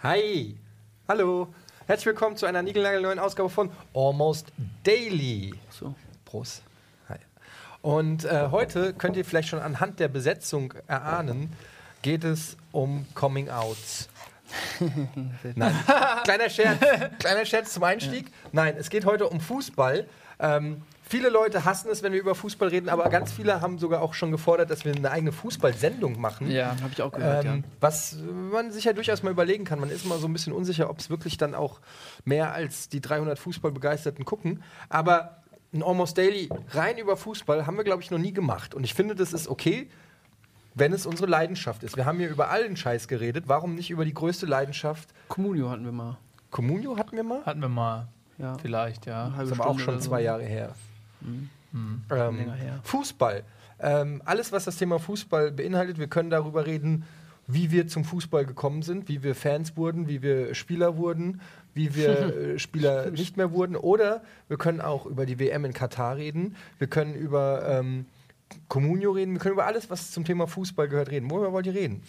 Hi, hallo, herzlich willkommen zu einer niegelnagelneuen Ausgabe von Almost Daily. So. Prost. Hi. Und äh, heute könnt ihr vielleicht schon anhand der Besetzung erahnen, geht es um Coming Outs. Nein, kleiner Scherz, kleiner Scherz zum Einstieg. Nein, es geht heute um Fußball. Ähm, viele Leute hassen es, wenn wir über Fußball reden, aber ganz viele haben sogar auch schon gefordert, dass wir eine eigene Fußballsendung machen. Ja, habe ich auch gehört, Ähm, ja. Was man sich ja durchaus mal überlegen kann. Man ist immer so ein bisschen unsicher, ob es wirklich dann auch mehr als die 300 Fußballbegeisterten gucken. Aber ein Almost Daily rein über Fußball haben wir, glaube ich, noch nie gemacht. Und ich finde, das ist okay, wenn es unsere Leidenschaft ist. Wir haben hier über allen Scheiß geredet. Warum nicht über die größte Leidenschaft? Communio hatten wir mal. Communio hatten wir mal. Hatten wir mal. Ja. Vielleicht, ja. Das ist aber auch schon so. zwei Jahre her. Hm. Ähm, Länger her. Fußball. Ähm, alles, was das Thema Fußball beinhaltet, wir können darüber reden, wie wir zum Fußball gekommen sind, wie wir Fans wurden, wie wir Spieler wurden, wie wir äh, Spieler nicht mehr wurden. Oder wir können auch über die WM in Katar reden. Wir können über ähm, Comunio reden. Wir können über alles, was zum Thema Fußball gehört, reden. Worüber wollt ihr reden?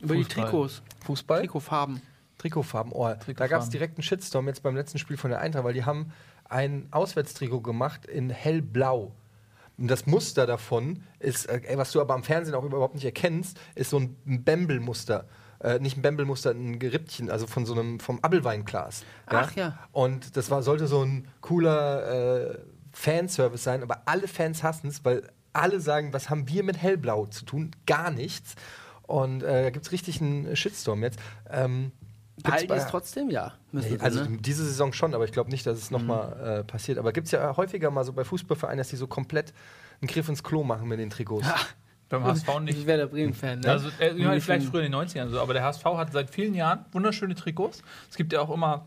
Über die Fußball. Trikots. Fußball? Trikotfarben. Trikotfarben. Oh, da Trikotfarben. gab es direkt einen Shitstorm jetzt beim letzten Spiel von der Eintracht, weil die haben ein Auswärtstrikot gemacht in hellblau. Und das Muster davon ist, äh, ey, was du aber am Fernsehen auch überhaupt nicht erkennst, ist so ein Bembelmuster. Äh, nicht ein Bembelmuster, ein Gerippchen, also von so einem, vom Abelweinglas. Ach ja. Und das war, sollte so ein cooler äh, Fanservice sein, aber alle Fans hassen es, weil alle sagen, was haben wir mit hellblau zu tun? Gar nichts. Und äh, da gibt es richtig einen Shitstorm jetzt. Ähm, Behalten es trotzdem? Ja. Nee, also ne? diese Saison schon, aber ich glaube nicht, dass es nochmal äh, passiert. Aber gibt es ja häufiger mal so bei Fußballvereinen, dass die so komplett einen Griff ins Klo machen mit den Trikots. Beim HSV nicht. Ich wäre der Bremen-Fan, ne? Also, äh, vielleicht früher in den 90ern so, aber der HSV hat seit vielen Jahren wunderschöne Trikots. Es gibt ja auch immer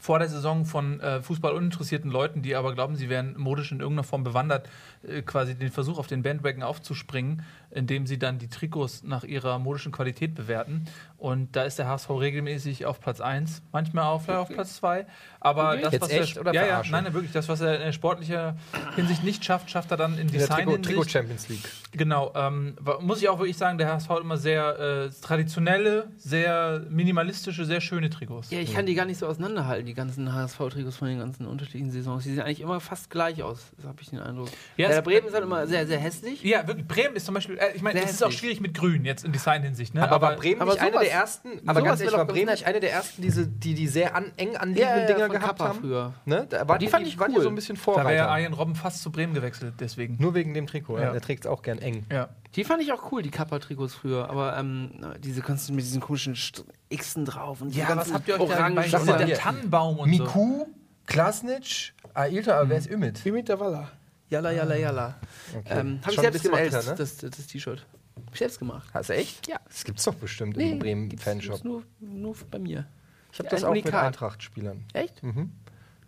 vor der Saison von äh, Fußball uninteressierten Leuten, die aber glauben, sie wären modisch in irgendeiner Form bewandert, äh, quasi den Versuch auf den Bandwagon aufzuspringen, indem sie dann die Trikots nach ihrer modischen Qualität bewerten. Und da ist der HSV regelmäßig auf Platz 1, manchmal auch vielleicht auf Platz 2. Aber das, Jetzt was echt er, oder ja, ja, nein, nein, wirklich, das, was er in sportlicher Hinsicht nicht schafft, schafft er dann in In Design Trikot, Hinsicht. Trikot Champions League. Genau, ähm, muss ich auch wirklich sagen, der HSV hat immer sehr äh, traditionelle, sehr minimalistische, sehr schöne Trikots. Ja, ich kann die gar nicht so auseinanderhalten, die ganzen HSV-Trikots von den ganzen unterschiedlichen Saisons. Die sehen eigentlich immer fast gleich aus, das habe ich den Eindruck. Ja, es- Bremen ist halt immer sehr, sehr hässlich. Ja, wirklich. Bremen ist zum Beispiel, äh, ich meine, es ist auch schwierig mit Grün jetzt in Design-Hinsicht, ne? Aber, war Bremen aber nicht einer sowas- der ersten, aber ganz ehrlich, war Bremen nicht einer der ersten, diese, die die sehr an, eng anliegenden Ja, ja, Dinger von gehabt Kappa haben? früher. Ne? Da war, Die fand ich waren ja cool. so ein bisschen da wäre Vorreiter. Arjen Robben fast zu Bremen gewechselt, deswegen. Nur wegen dem Trikot, ja. Ja. der trägt es auch gern eng. Ja. Die fand ich auch cool, die Kappa-Trikots früher. Aber ähm, diese ganzen mit diesen komischen St- Xen drauf und die Ja, was ganzen habt ihr euch da Orangen. bei der. Tannenbaum und so? Miku, Klasnic, Ailton, aber wer ist Ümit? Wie mit der Walla. Jalla, jalla, jalla. Okay. Ähm, Habe ich selbst gemacht, älter, ne? das, das, das T-Shirt. Hab ich selbst gemacht. Hast du echt? Ja. Das gibt's doch bestimmt im gibt's- Bremen-Fanshop. Nur, nur bei mir. Ich habe das auch mit. Eintracht-Spielern. Echt? Mhm.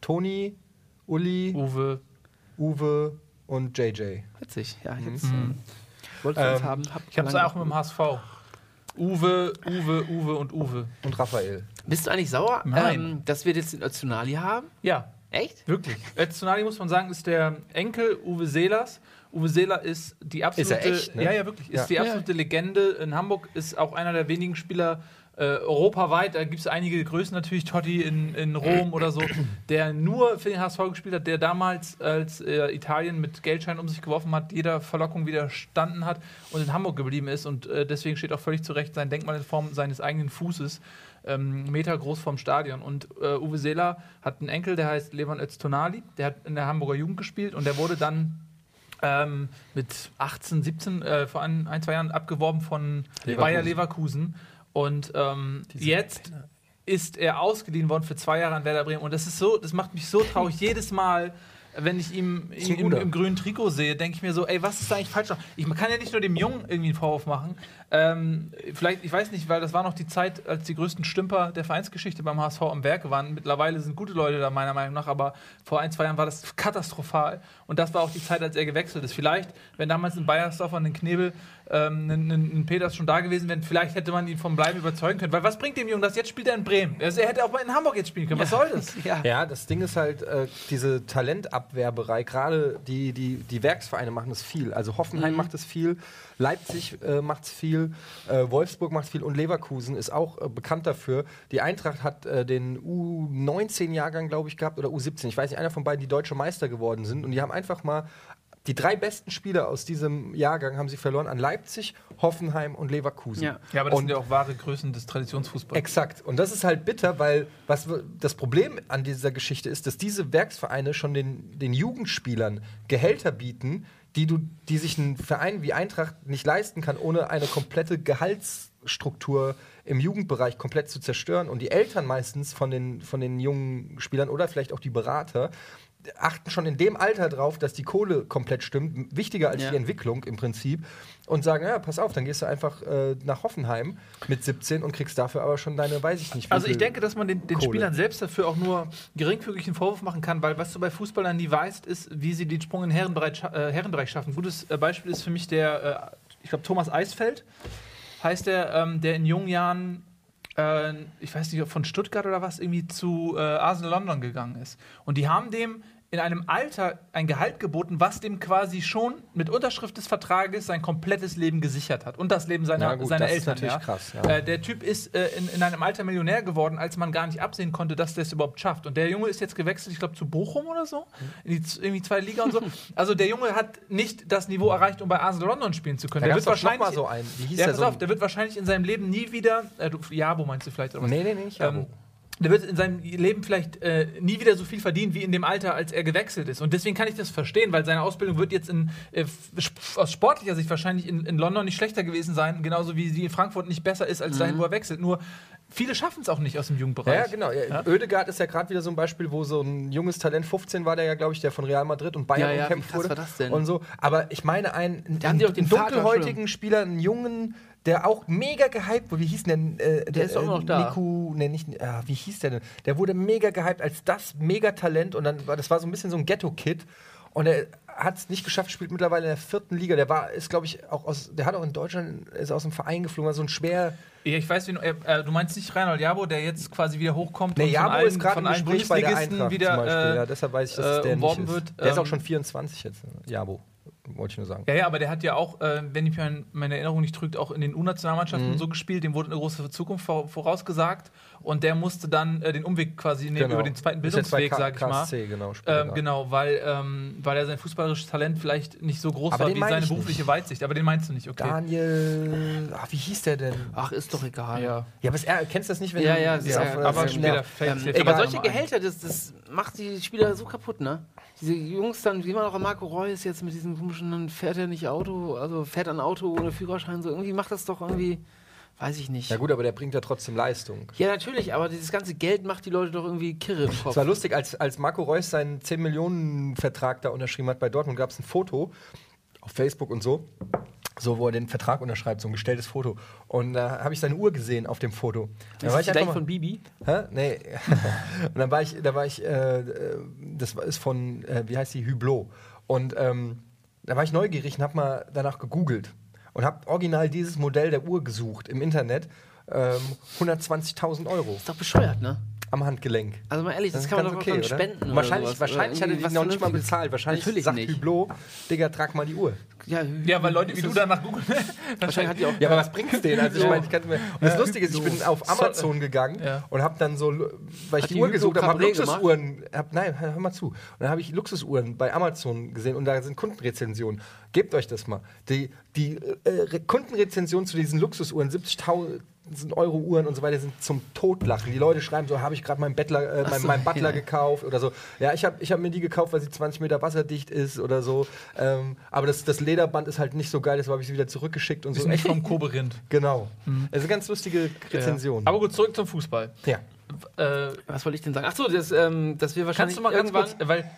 Toni, Uli, Uwe. Uwe und JJ. Witzig. Ja, ich Mhm. hab's, ähm, wollte es Ähm, haben. Hab Ich habe es auch mit dem HSV. Uwe, Uwe, Uwe und Uwe. Und Raphael. Bist du eigentlich sauer, Nein. ähm, dass wir jetzt den Öztunali haben? Ja, Echt? Wirklich. Öztunali, muss man sagen, ist der Enkel Uwe Seelers. Uwe Seeler ist die absolute. Ist er echt, ne? Ja, ja, wirklich. Ist Ja. die absolute Legende. In Hamburg ist auch einer der wenigen Spieler äh, europaweit. Da gibt es einige Größen natürlich, Totti in, in Rom oder so, der nur für den HSV gespielt hat, der damals, als äh, Italien mit Geldschein um sich geworfen hat, jeder Verlockung widerstanden hat und in Hamburg geblieben ist. Und äh, deswegen steht auch völlig zu Recht sein Denkmal in Form seines eigenen Fußes ähm, Meter groß vom Stadion. Und äh, Uwe Seeler hat einen Enkel, der heißt Levan Öztonali, der hat in der Hamburger Jugend gespielt und der wurde dann ähm, mit 18, 17, äh, vor ein, ein, zwei Jahren abgeworben von Leverkusen. Bayer Leverkusen. Und ähm, jetzt ist er ausgeliehen worden für zwei Jahre an Werder Bremen. Und das ist so, das macht mich so traurig. Jedes Mal, wenn ich ihn, ihn im, im grünen Trikot sehe, denke ich mir so, ey, was ist da eigentlich falsch? Ich man kann ja nicht nur dem Jungen irgendwie einen Vorwurf machen. Ähm, vielleicht, ich weiß nicht, weil das war noch die Zeit, als die größten Stümper der Vereinsgeschichte beim HSV am Werke waren. Mittlerweile sind gute Leute da, meiner Meinung nach, aber vor ein, zwei Jahren war das katastrophal. Und das war auch die Zeit, als er gewechselt ist. Vielleicht, wenn damals in Bayersdorf an den Knebel ähm, ein, ein, Peters schon da gewesen wären, vielleicht hätte man ihn vom Bleiben überzeugen können. Weil was bringt dem Jungen das? Jetzt spielt er in Bremen. Also er hätte auch mal in Hamburg jetzt spielen können. Was soll das? Ja. Ja, das Ding ist halt, äh, diese Talentabwehrberei, gerade die, die, die Werksvereine machen das viel. Also Hoffenheim macht es viel, Leipzig äh, macht es viel, äh, Wolfsburg macht es viel und Leverkusen ist auch äh, bekannt dafür. Die Eintracht hat äh, den U19-Jahrgang, glaube ich, gehabt oder U17. Ich weiß nicht, einer von beiden, die deutsche Meister geworden sind. Und die haben einfach mal die drei besten Spieler aus diesem Jahrgang haben sie verloren an Leipzig, Hoffenheim und Leverkusen. Ja. Ja, aber das Und- sind ja auch wahre Größen des Traditionsfußballs. Exakt. Und das ist halt bitter, weil was das Problem an dieser Geschichte ist, dass diese Werksvereine schon den, den Jugendspielern Gehälter bieten, die, du, die sich ein Verein wie Eintracht nicht leisten kann, ohne eine komplette Gehaltsstruktur im Jugendbereich komplett zu zerstören. Und die Eltern meistens von den, von den jungen Spielern oder vielleicht auch die Berater achten schon in dem Alter drauf, dass die Kohle komplett stimmt, wichtiger als Ja. die Entwicklung im Prinzip, und sagen, ja, pass auf, dann gehst du einfach äh, nach Hoffenheim mit 17 und kriegst dafür aber schon deine, weiß ich nicht, Also ich denke, dass man den, den. Spielern selbst dafür auch nur geringfügigen Vorwurf machen kann, weil was du bei Fußballern nie weißt, ist, wie sie den Sprung in den Herrenbereich, äh, Herrenbereich schaffen. Ein gutes äh, Beispiel ist für mich der, äh, ich glaube Thomas Eisfeld, heißt der, ähm, der in jungen Jahren, ich weiß nicht, ob von Stuttgart oder was, irgendwie zu äh, Arsenal London gegangen ist. Und die haben dem in einem Alter ein Gehalt geboten, was dem quasi schon mit Unterschrift des Vertrages sein komplettes Leben gesichert hat und das Leben seiner, Ja, gut, seiner das ist Eltern. natürlich ja. krass, ja. Äh, der Typ ist äh, in, in einem Alter Millionär geworden, als man gar nicht absehen konnte, dass der es überhaupt schafft. Und der Junge ist jetzt gewechselt, ich glaube, zu Bochum oder so, in die irgendwie zweite Liga und so. Also der Junge hat nicht das Niveau erreicht, um bei Arsenal London spielen zu können. Da der wird wahrscheinlich mal so einen. Wie hieß der so auf, der wird wahrscheinlich in seinem Leben nie wieder, äh, du, Jabo meinst du vielleicht oder was? Nee, nee, nee, nicht Ähm, der wird in seinem Leben vielleicht äh, nie wieder so viel verdienen wie in dem Alter, als er gewechselt ist. Und deswegen kann ich das verstehen, weil seine Ausbildung wird jetzt in, äh, aus sportlicher Sicht wahrscheinlich in, in London nicht schlechter gewesen sein, genauso wie sie in Frankfurt nicht besser ist als dahin, wo er wechselt. Nur viele schaffen es auch nicht aus dem Jugendbereich. Ja, genau. Ja, Oedegaard ist ja gerade wieder so ein Beispiel, wo so ein junges Talent, 15 war der ja, glaube ich, der von Real Madrid und Bayern Ja, ja, umkämpft wurde. war das denn? Und so. Aber ich meine, einen, einen Vater dunkelhäutigen Spieler, einen jungen, der auch mega gehypt wurde. Wie hieß denn der? Äh, Der ist doch äh, noch da. Niku, nee, nicht, äh, wie hieß der denn? Der wurde mega gehypt als das Megatalent und dann war das war so ein bisschen so ein Ghetto-Kid. Und er hat es nicht geschafft, spielt mittlerweile in der vierten Liga. Der war, ist, glaube ich, auch aus, der hat auch in Deutschland, ist aus dem Verein geflogen, war so ein schwer. Ja, ich weiß, wen, äh, äh, du meinst nicht Reinhold Jabo, der jetzt quasi wieder hochkommt Nee, und Jabo von allen, ist gerade von im Gespräch bei der Bundesligisten Eintracht wieder zum Beispiel. äh, ja, deshalb weiß ich, dass äh, es der nicht ist. wird, Der ist auch ähm, schon 24 jetzt, äh, Jabo. Wollte ich nur sagen. Ja, ja, aber der hat ja auch, äh, wenn ich mein, meine Erinnerung nicht trügt, auch in den U-Nationalmannschaften Mhm. so gespielt. Dem wurde eine große Zukunft vor, vorausgesagt. Und der musste dann äh, den Umweg quasi nehmen über den zweiten Genau. Bildungsweg, sag ich mal. KSC, genau. Ähm, genau, weil, ähm, weil er sein fußballerisches Talent vielleicht nicht so groß Aber war wie seine ich berufliche nicht. Weitsicht. Aber den meinst du nicht, okay. Daniel. Ach, wie hieß der denn? Ach, ist doch egal. Ja. Ja, aber es- er, kennst du das nicht, wenn Ja, du ja, das ja, auf, äh, aber auf- später ja. fällt Ähm, aber solche Gehälter, das, das macht die Spieler so kaputt, ne? Diese Jungs dann, wie man auch Marco Reus jetzt mit diesem komischen, dann fährt er nicht Auto, also fährt ein Auto ohne Führerschein, so irgendwie macht das doch irgendwie, weiß ich nicht. Ja, gut, aber der bringt ja trotzdem Leistung. Ja, natürlich, aber dieses ganze Geld macht die Leute doch irgendwie kirre im Kopf. Es war lustig, als, als Marco Reus seinen 10-Millionen-Vertrag da unterschrieben hat bei Dortmund, gab es ein Foto auf Facebook und so. So, wo er den Vertrag unterschreibt, so ein gestelltes Foto. Und da habe ich seine Uhr gesehen auf dem Foto. Da ist war das ich gleich einfach mal- von Bibi? Hä? Nee. und dann war ich, da war ich, äh, das ist von, äh, wie heißt die, Hublot. Und ähm, da war ich neugierig und habe mal danach gegoogelt und habe original dieses Modell der Uhr gesucht im Internet. Ähm, 120.000 Euro Ist doch bescheuert, ne? am Handgelenk. Also mal ehrlich, das, ist kann man doch dann oder? spenden Wahrscheinlich, wahrscheinlich hat er die noch nicht mal bezahlt. Wahrscheinlich Natürlich sagt nicht. Hublot, Digga, trag mal die Uhr. Ja, Ja, weil Leute wie du danach googeln. wahrscheinlich hat die auch. Ja, aber was bringt's denen? Also ich meine, ich kann mir. Und das Lustige ist, ich bin auf Amazon gegangen Ja. und habe dann so, weil ich die, die Uhr gesucht habe, habe Luxusuhren. Hab, nein, hör mal zu. Und dann habe ich Luxusuhren bei Amazon gesehen und da sind Kundenrezensionen. Gebt euch das mal. Die, die äh, Re- Kundenrezensionen zu diesen Luxusuhren, 70.000 Euro Uhren und so weiter, sind zum Totlachen. Die Leute schreiben so, habe ich gerade meinen Bettler, äh, meinen, so, meinen Butler ja. gekauft oder so. Ja, ich habe ich hab mir die gekauft, weil sie 20 Meter wasserdicht ist oder so. Ähm, aber das, das Lederband ist halt nicht so geil, deshalb habe ich sie wieder zurückgeschickt und so. nicht vom Koberind. Genau. Das ist eine ganz lustige Rezension. Aber gut, zurück zum Fußball. Ja. Äh, Was wollte ich denn sagen? Achso, das, ähm, dass wir wahrscheinlich kannst du mal ganz irgendwann. kurz, weil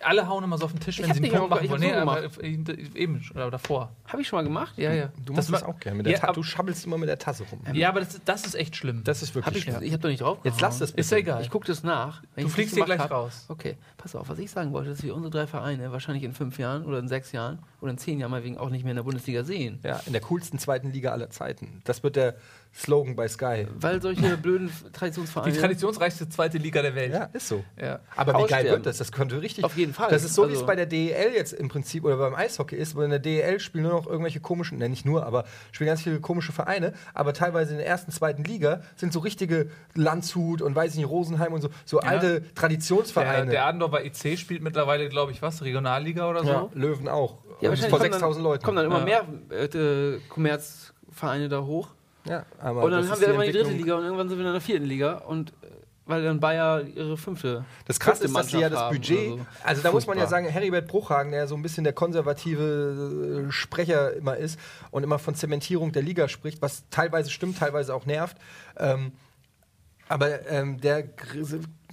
alle hauen immer so auf den Tisch, Ich wenn hab sie einen Punkt machen ich wollen. hab Nee, so aber äh, eben schon, oder davor. Habe ich schon mal gemacht? Ja, ja. Du Das machst das war- auch gerne. Mit der Ja, du schabbelst immer mit der Tasse rum. Ja, aber das, das ist echt schlimm. Das ist Hab wirklich ich schwer. ich habe doch nicht drauf. Jetzt lass das ist ja egal. Ich gucke das nach. Wenn Du ich fliegst das hier gleich hab- raus. Okay, pass auf, was ich sagen wollte, dass wir unsere drei Vereine wahrscheinlich in fünf Jahren oder in sechs Jahren oder in zehn Jahren mal wegen auch nicht mehr in der Bundesliga sehen. Ja, in der coolsten zweiten Liga aller Zeiten. Das wird der Slogan bei Sky. Weil solche blöden Die Traditionsvereine. traditionsreichste zweite Liga der Welt. Ja, ist so. Ja. Aber wie geil Aussterben. wird das? Das könnte richtig. Auf jeden Fall. Das ist so, wie es Also- bei der DEL jetzt im Prinzip oder beim Eishockey ist, wo in der DEL spielen nur noch irgendwelche komischen, ne, nicht nur, aber spielen ganz viele komische Vereine, aber teilweise in der ersten, zweiten Liga sind so richtige Landshut und weiß ich nicht, Rosenheim und so, so Ja. alte Der, Traditionsvereine. der Adendorfer IC spielt mittlerweile, glaube ich, was? Regionalliga oder so? ja, Löwen auch. ja, vor kommen 6000 dann, Leuten. kommen dann immer Ja. mehr äh, Kommerzvereine da hoch. Ja, aber und dann haben wir irgendwann die dritte. Liga und irgendwann sind wir in der vierten Liga und äh, weil dann Bayer ihre fünfte. Das krasse ist, dass sie ja das Budget, oder also da muss man ja Furchtbar. sagen, Heribert Bruchhagen, der so ein bisschen der konservative äh, Sprecher immer ist und immer von Zementierung der Liga spricht, was teilweise stimmt, teilweise auch nervt. Ähm, aber ähm, der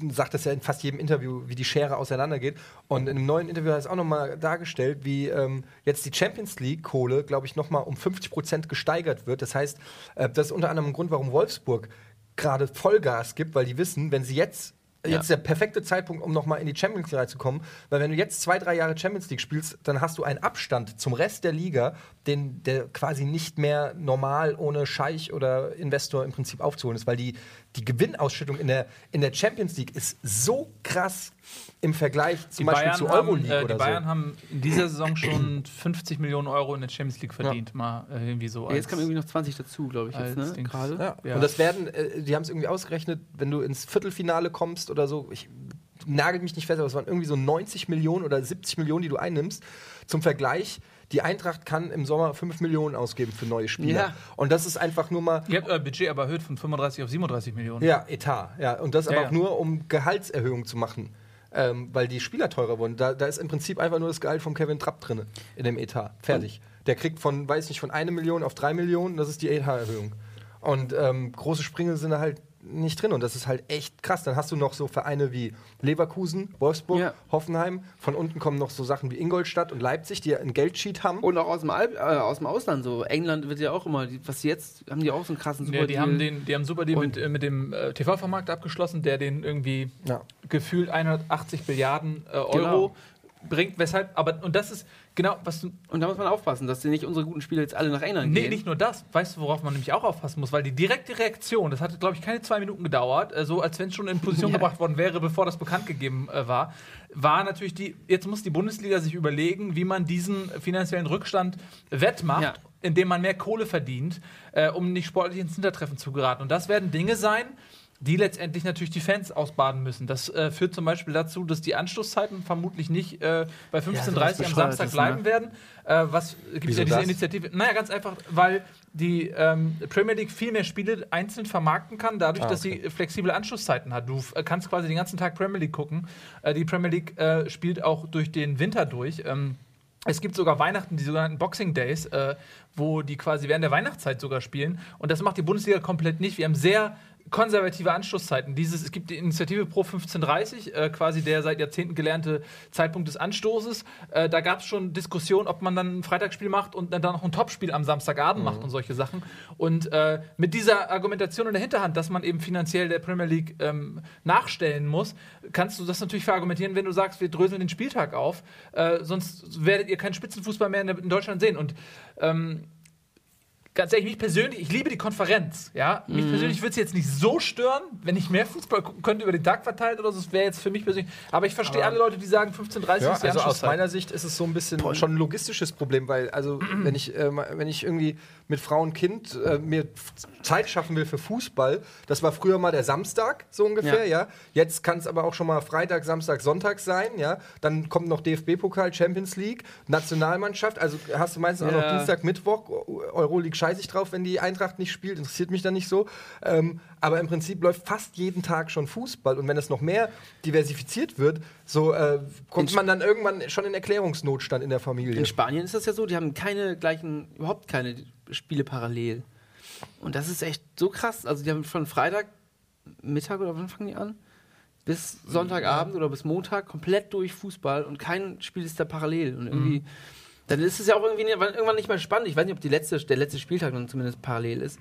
sagt das ja in fast jedem Interview, wie die Schere auseinandergeht. Und in einem neuen Interview hat er es auch nochmal dargestellt, wie ähm, jetzt die Champions League-Kohle, glaube ich, nochmal um 50 Prozent gesteigert wird. Das heißt, äh, das ist unter anderem ein Grund, warum Wolfsburg gerade Vollgas gibt, weil die wissen, wenn sie jetzt. Jetzt ist der perfekte Zeitpunkt, um nochmal in die Champions League reinzukommen. Weil wenn du jetzt zwei, drei Jahre Champions League spielst, dann hast du einen Abstand zum Rest der Liga, den, der quasi nicht mehr normal ohne Scheich oder Investor im Prinzip aufzuholen ist. Weil die, die Gewinnausschüttung in der, in der Champions League ist so krass im Vergleich zum Die Beispiel Bayern, zu haben, Euroleague äh, die oder Bayern so. haben in dieser Saison schon 50 Millionen Euro in der Champions League verdient. Mal äh, irgendwie so. Ja, jetzt als- kam irgendwie noch 20 dazu, glaube ich, jetzt, ne? Gerade. Ja. Ja. Und das werden, äh, die haben es irgendwie ausgerechnet, wenn du ins Viertelfinale kommst oder so, ich nagel mich nicht fest, aber es waren irgendwie so 90 Millionen oder 70 Millionen, die du einnimmst. Zum Vergleich, die Eintracht kann im Sommer 5 Millionen ausgeben für neue Spieler. Ja. Und das ist einfach nur mal. Ihr habt euer Budget aber erhöht von 35 auf 37 Millionen. Ja, Etat. Ja. Und das Ja, aber ja. auch nur, um Gehaltserhöhungen zu machen. Ähm, weil die Spieler teurer wurden. Da, da ist im Prinzip einfach nur das Gehalt von Kevin Trapp drin in dem Etat. Fertig. Der kriegt von, weiß nicht, von eine Million auf drei Millionen, das ist die Etaterhöhung. Und ähm, große Sprünge sind da halt nicht drin. Und das ist halt echt krass. Dann hast du noch so Vereine wie Leverkusen, Wolfsburg, Ja. Hoffenheim. Von unten kommen noch so Sachen wie Ingolstadt und Leipzig, die ja einen Geldsheet haben. Und auch aus dem, Al äh, aus dem Ausland so. England wird ja auch immer, die, was jetzt, haben die auch so einen krassen Ja, die Superdeal. haben den, die haben einen super Deal mit, äh, mit dem äh, TV-Vermarkt abgeschlossen, der den irgendwie Ja. gefühlt 180 Milliarden äh, Euro Genau. bringt. Weshalb, aber und das ist genau, was du. Und da muss man aufpassen, dass die nicht unsere guten Spieler jetzt alle nach England Nee, gehen. nicht nur das. Weißt du, worauf man nämlich auch aufpassen muss? Weil die direkte Reaktion, das hatte, glaube ich, keine zwei Minuten gedauert, äh, so als wenn es schon in Position Ja. gebracht worden wäre, bevor das bekannt gegeben äh, war, war natürlich die, jetzt muss die Bundesliga sich überlegen, wie man diesen finanziellen Rückstand wettmacht. Ja. indem man mehr Kohle verdient, äh, um nicht sportlich ins Hintertreffen zu geraten. Und das werden Dinge sein, die letztendlich natürlich die Fans ausbaden müssen. Das äh, führt zum Beispiel dazu, dass die Anschlusszeiten vermutlich nicht äh, bei 15.30 sowas am Samstag bleiben ne? werden. Äh, was gibt Wieso ja diese das? Initiative? Naja, ganz einfach, weil die ähm, Premier League viel mehr Spiele einzeln vermarkten kann, dadurch, Ah, dass sie flexible Anschlusszeiten hat. Du äh, kannst quasi den ganzen Tag Premier League gucken. Äh, die Premier League äh, spielt auch durch den Winter durch. Ähm, es gibt sogar Weihnachten, die sogenannten Boxing Days, äh, wo die quasi während der Weihnachtszeit sogar spielen. Und das macht die Bundesliga komplett nicht. Wir haben sehr konservative Anschlusszeiten. Dieses, es gibt die Initiative Pro 1530, äh, quasi der seit Jahrzehnten gelernte Zeitpunkt des Anstoßes. Äh, da gab es schon Diskussionen, ob man dann ein Freitagsspiel macht und dann noch ein Topspiel am Samstagabend macht und solche Sachen. Und äh, mit dieser Argumentation in der Hinterhand, dass man eben finanziell der Premier League ähm, nachstellen muss, kannst du das natürlich verargumentieren, wenn du sagst, wir dröseln den Spieltag auf. Äh, sonst werdet ihr keinen Spitzenfußball mehr in, in Deutschland sehen. Und ähm, ganz ehrlich, mich persönlich, ich liebe die Konferenz. Ja? Mhm. Mich persönlich würde es jetzt nicht so stören, wenn ich mehr Fußball gucken könnte über den Tag verteilt oder so. Das wäre jetzt für mich persönlich. Aber ich verstehe alle Leute, die sagen 15:30 Ja, ist die also aus meiner Sicht ist es so ein bisschen schon ein logistisches Problem, weil also wenn ich äh, wenn ich irgendwie mit Frau und Kind äh, mir Zeit schaffen will für Fußball, das war früher mal der Samstag so ungefähr, ja. Ja. Jetzt kann es aber auch schon mal Freitag, Samstag, Sonntag sein, ja. Dann kommt noch DFB-Pokal, Champions League, Nationalmannschaft, also hast du meistens auch noch Ja. Dienstag, Mittwoch, Euroleague scheiße ich drauf, wenn die Eintracht nicht spielt, interessiert mich dann nicht so. Ähm, aber im Prinzip läuft fast jeden Tag schon Fußball und wenn es noch mehr diversifiziert wird, so äh, kommt man dann irgendwann schon in Erklärungsnotstand in der Familie. In Spanien ist das ja so, die haben keine gleichen, überhaupt keine Spiele parallel. Und das ist echt so krass. Also die haben von Freitag Mittag oder wann fangen die an? bis Sonntagabend oder bis Montag komplett durch Fußball und kein Spiel ist da parallel. Und irgendwie, dann ist es ja auch irgendwie irgendwann nicht mehr spannend. Ich weiß nicht, ob die letzte, der letzte Spieltag dann zumindest parallel ist.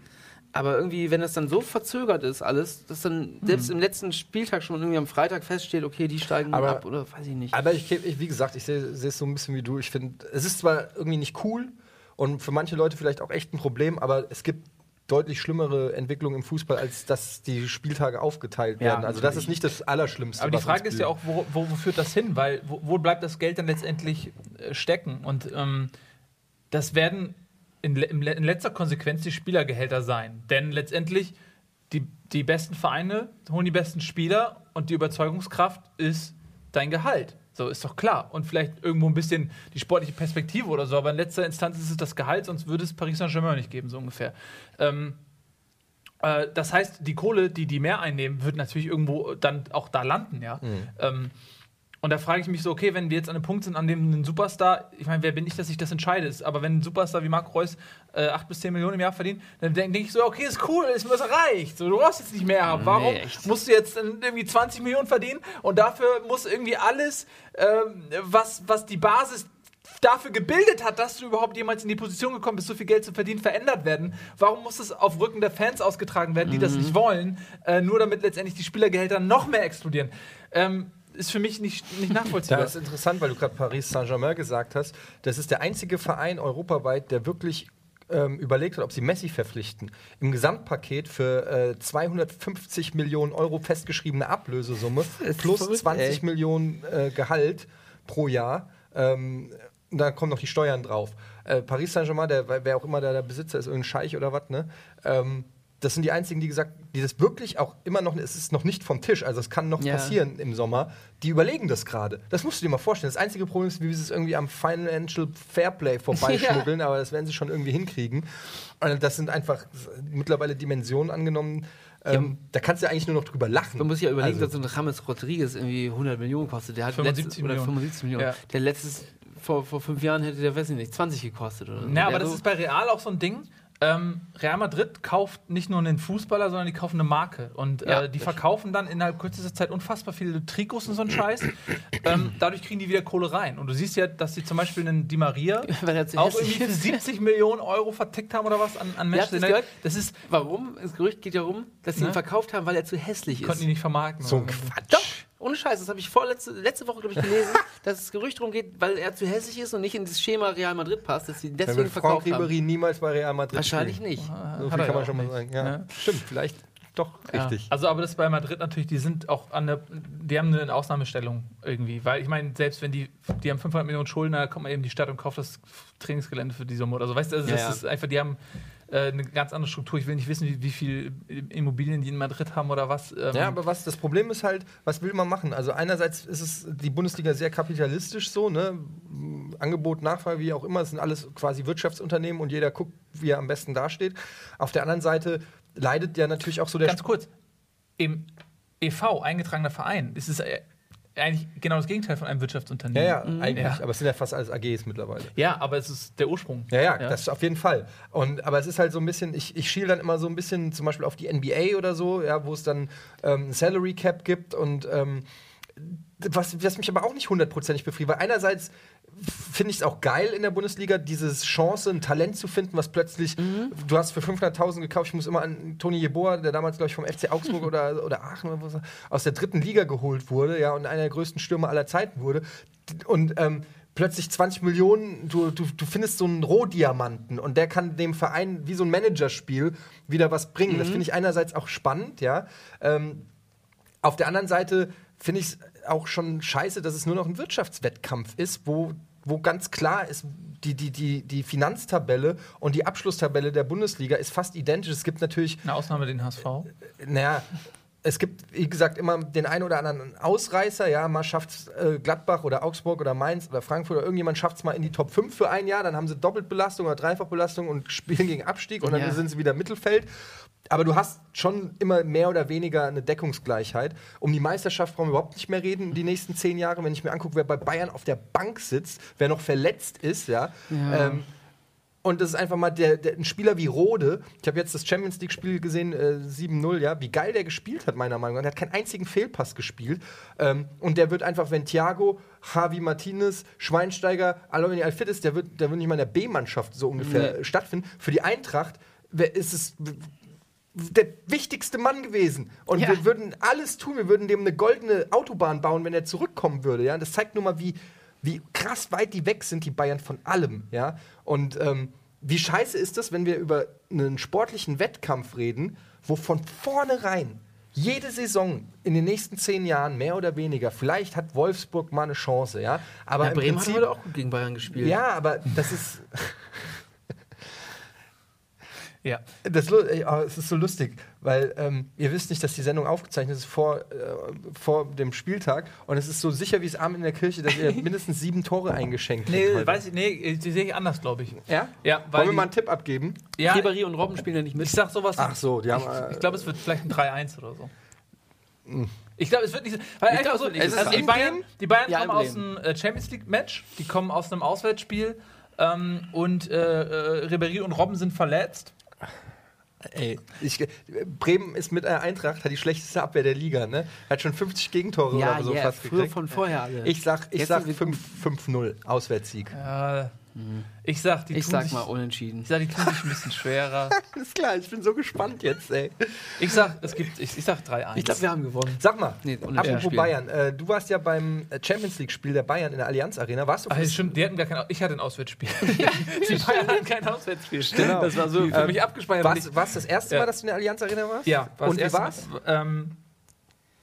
Aber irgendwie, wenn das dann so verzögert ist, alles, dass dann selbst im letzten Spieltag schon irgendwie am Freitag feststeht, okay, die steigen Aber- ab oder weiß ich nicht. Aber ich, ich wie gesagt, ich sehe sehe es so ein bisschen wie du. Ich finde, es ist zwar irgendwie nicht cool und für manche Leute vielleicht auch echt ein Problem, aber es gibt deutlich schlimmere Entwicklungen im Fußball, als dass die Spieltage aufgeteilt Ja, werden. Also das ist nicht das Allerschlimmste. Aber die Frage ist ja auch, wo, wo, wo führt das hin? Weil wo, wo bleibt das Geld dann letztendlich äh, stecken? Und ähm, das werden in, in letzter Konsequenz die Spielergehälter sein. Denn letztendlich die, die besten Vereine holen die besten Spieler und die Überzeugungskraft ist dein Gehalt. So ist doch klar. Und vielleicht irgendwo ein bisschen die sportliche Perspektive oder so. Aber in letzter Instanz ist es das Gehalt, sonst würde es Paris Saint-Germain nicht geben, so ungefähr. Ähm, äh, das heißt, die Kohle, die die mehr einnehmen, wird natürlich irgendwo dann auch da landen, ja. Ähm, und da frage ich mich so, okay, wenn wir jetzt an einem Punkt sind, an dem ein Superstar, ich meine, wer bin ich, dass ich das entscheide, ist, aber wenn ein Superstar wie Marc Reus äh, 8 bis 10 Millionen im Jahr verdient, dann denke denk ich so, okay, ist cool, ist mir das reicht. So, du brauchst jetzt nicht mehr haben. Warum Nee, musst du jetzt irgendwie 20 Millionen verdienen und dafür muss irgendwie alles, ähm, was, was die Basis dafür gebildet hat, dass du überhaupt jemals in die Position gekommen bist, so viel Geld zu verdienen, verändert werden. Warum muss es auf Rücken der Fans ausgetragen werden, die das nicht wollen, äh, nur damit letztendlich die Spielergehälter noch mehr explodieren? Ähm, ist für mich nicht, nicht nachvollziehbar. Das ist interessant, weil du gerade Paris Saint-Germain gesagt hast. Das ist der einzige Verein europaweit, der wirklich ähm, überlegt hat, ob sie Messi verpflichten. Im Gesamtpaket für äh, 250 Millionen Euro festgeschriebene Ablösesumme plus verrückt, 20 ey. Millionen äh, Gehalt pro Jahr. Ähm, und da kommen noch die Steuern drauf. Äh, Paris Saint-Germain, der, wer auch immer da der Besitzer ist, irgendein Scheich oder was, ne? Ähm, das sind die einzigen, die gesagt, die das wirklich auch immer noch, es ist noch nicht vom Tisch, also es kann noch Ja. passieren im Sommer. Die überlegen das gerade. Das musst du dir mal vorstellen. Das einzige Problem ist, wie sie es irgendwie am Financial Fairplay vorbeischmuggeln, aber das werden sie schon irgendwie hinkriegen. Und das sind einfach mittlerweile Dimensionen angenommen. Ähm, da kannst du ja eigentlich nur noch drüber lachen. Man muss ja überlegen, Also- dass so ein James Rodriguez irgendwie 100 Millionen kostet. Der hat 75 letztes, oder Millionen. 75 Millionen. Ja. Der letztes, vor, vor fünf Jahren hätte der, weiß ich nicht, 20 gekostet oder so. Ja, aber Der das so- ist bei Real auch so ein Ding. Ähm, Real Madrid kauft nicht nur einen Fußballer, sondern die kaufen eine Marke. Und Ja, äh, die das verkaufen dann innerhalb kürzester Zeit unfassbar viele Trikots und so einen Scheiß. ähm, dadurch kriegen die wieder Kohle rein. Und du siehst ja, dass sie zum Beispiel einen Di Maria auch irgendwie für ist. 70 Millionen Euro vertickt haben oder was an, an habt Manchester das ist, Warum? Das Gerücht geht ja rum, dass sie Ne? ihn verkauft haben, weil er zu hässlich konnten die ist. nicht vermarkten. so ein Quatsch. Doch, ohne Scheiß, das habe ich vorletzte letzte Woche, glaube ich, gelesen, dass das Gerücht darum geht, weil er zu hässlich ist und nicht in das Schema Real Madrid passt, dass sie ihn Dann deswegen wird Franck verkauft haben. Ribery niemals bei Real Madrid Wahrscheinlich spielen. nicht. So viel kann ja man schon mal sagen. Ja. Ne? Stimmt, vielleicht doch Ja. richtig. Also, aber das ist bei Madrid natürlich, die sind auch an der, die haben eine Ausnahmestellung irgendwie. Weil ich meine, selbst wenn die, die haben 500 Millionen Schulden, da kommt man eben in die Stadt und kauft das Trainingsgelände für die Summe oder so. Weißt du, also Ja, das ja. ist einfach, die haben äh, eine ganz andere Struktur. Ich will nicht wissen, wie, wie viel Immobilien die in Madrid haben oder was. Ähm, Ja, aber was das Problem ist halt, was will man machen? Also einerseits ist es die Bundesliga sehr kapitalistisch so, ne? Angebot, Nachfrage, wie auch immer, es sind alles quasi Wirtschaftsunternehmen und jeder guckt, wie er am besten dasteht. Auf der anderen Seite leidet ja natürlich auch so der ganz kurz. Im EV, eingetragener Verein, ist es äh, eigentlich genau das Gegenteil von einem Ja, Wirtschaftsunternehmen. ja, eigentlich, Ja. aber es sind ja fast alles AGs mittlerweile. Ja, aber es ist der Ursprung. Ja, ja, das auf jeden Fall. Und, aber es ist halt so ein bisschen, ich, ich schiele dann immer so ein bisschen zum Beispiel auf die NBA oder so, ja, wo es dann ähm, Salary Cap gibt und ähm, was, was mich aber auch nicht hundertprozentig befriedigt, weil einerseits finde ich es auch geil in der Bundesliga, diese Chance, ein Talent zu finden, was plötzlich, du hast für 500.000 gekauft, ich muss immer an Toni Jeboa, der damals, glaube ich, vom FC Augsburg oder, oder Aachen oder was, aus der dritten Liga geholt wurde, ja, und einer der größten Stürmer aller Zeiten wurde. Und ähm, plötzlich 20 Millionen, du, du, du findest so einen Rohdiamanten und der kann dem Verein wie so ein Managerspiel wieder was bringen. Das finde ich einerseits auch spannend, ja. Ähm, auf der anderen Seite finde ich es auch schon scheiße, dass es nur noch ein Wirtschaftswettkampf ist, wo, wo ganz klar ist, die, die, die, die Finanztabelle und die Abschlusstabelle der Bundesliga ist fast identisch. Es gibt natürlich Eine Ausnahme den HSV. naja, es gibt, wie gesagt, immer den einen oder anderen Ausreißer. Ja, mal schafft äh, Gladbach oder Augsburg oder Mainz oder Frankfurt oder irgendjemand schafft es mal in die Top 5 für ein Jahr. Dann haben sie Doppelbelastung oder Dreifachbelastung und spielen gegen Abstieg und dann Ja. sind sie wieder Mittelfeld. Aber du hast schon immer mehr oder weniger eine Deckungsgleichheit. Um die Meisterschaft brauchen wir überhaupt nicht mehr reden, die nächsten zehn Jahre. Wenn ich mir angucke, wer bei Bayern auf der Bank sitzt, wer noch verletzt ist, ja. Ja. Ähm, Und das ist einfach mal der, der, ein Spieler wie Rode. Ich habe jetzt das Champions League-Spiel gesehen, äh, 7-0, ja. Wie geil der gespielt hat, meiner Meinung nach. Er hat keinen einzigen Fehlpass gespielt. Ähm, und der wird einfach, wenn Thiago, Javi Martinez, Schweinsteiger, alle wenn fit ist, der wird, der wird nicht mal in der B-Mannschaft so ungefähr Nee. stattfinden. Für die Eintracht ist es der wichtigste Mann gewesen. Und Ja. wir würden alles tun, wir würden dem eine goldene Autobahn bauen, wenn er zurückkommen würde. Ja? Das zeigt nur mal, wie, wie krass weit die weg sind, die Bayern von allem. Ja? Und ähm, wie scheiße ist das, wenn wir über einen sportlichen Wettkampf reden, wo von vornherein jede Saison in den nächsten zehn Jahren mehr oder weniger, vielleicht hat Wolfsburg mal eine Chance, ja. Aber Ja, Bremen hat Prinzip, heute auch gut gegen Bayern gespielt. ja, aber das ist. Ja. Das, oh, es ist so lustig, weil ähm, ihr wisst nicht, dass die Sendung aufgezeichnet ist vor, äh, vor dem Spieltag und es ist so sicher wie es Abend in der Kirche, dass ihr mindestens sieben Tore eingeschenkt Nee, habt. heute. weiß ich, nee, die sehe ich anders, glaube ich. Ja? Ja, weil Wollen wir mal einen Tipp abgeben? Ja, Ribéry und Robben spielen ja nicht mit. ich sag sowas. Ach so, die haben. Ich, äh, ich glaube, es wird vielleicht ein 3-1 oder so. Ich glaube, es wird nicht so. Weil Ich glaub, so es also so. die Bayern, die Bayern Ja, kommen aus einem äh, Champions League-Match, die kommen aus einem Auswärtsspiel ähm, und äh, äh, Ribéry und Robben sind verletzt. Ey, ich, äh, Bremen ist mit der Eintracht, hat die schlechteste Abwehr der Liga, ne? Hat schon 50 Gegentore ja, oder so ja, fast früher gekriegt. von vorher alle. Ich sag, ich Jetzt sag sind wir 5 5-0, Auswärtssieg. Äh, Ich sag, die ich tun sag sich, mal unentschieden. Ich sag, die tun sich ein bisschen schwerer. Ist klar, ich bin so gespannt jetzt, ey. Ich sag, es gibt, ich, ich sag 3-1. Ich glaube, wir haben gewonnen. Sag mal, Nee, apropos spielen. Bayern, äh, du warst ja beim Champions League-Spiel der Bayern in der Allianz Arena. Warst du Ach, fürs- stimmt, die hatten gar kein Ich hatte ein Auswärtsspiel. die Bayern hatten kein Auswärtsspiel. Stimmt. Genau. Das war so für Ähm, mich abgespeichert. Warst, warst das erste Ja. Mal, dass du in der Allianz Arena warst? ja, war Und das wie erste war's? Mal. Ähm,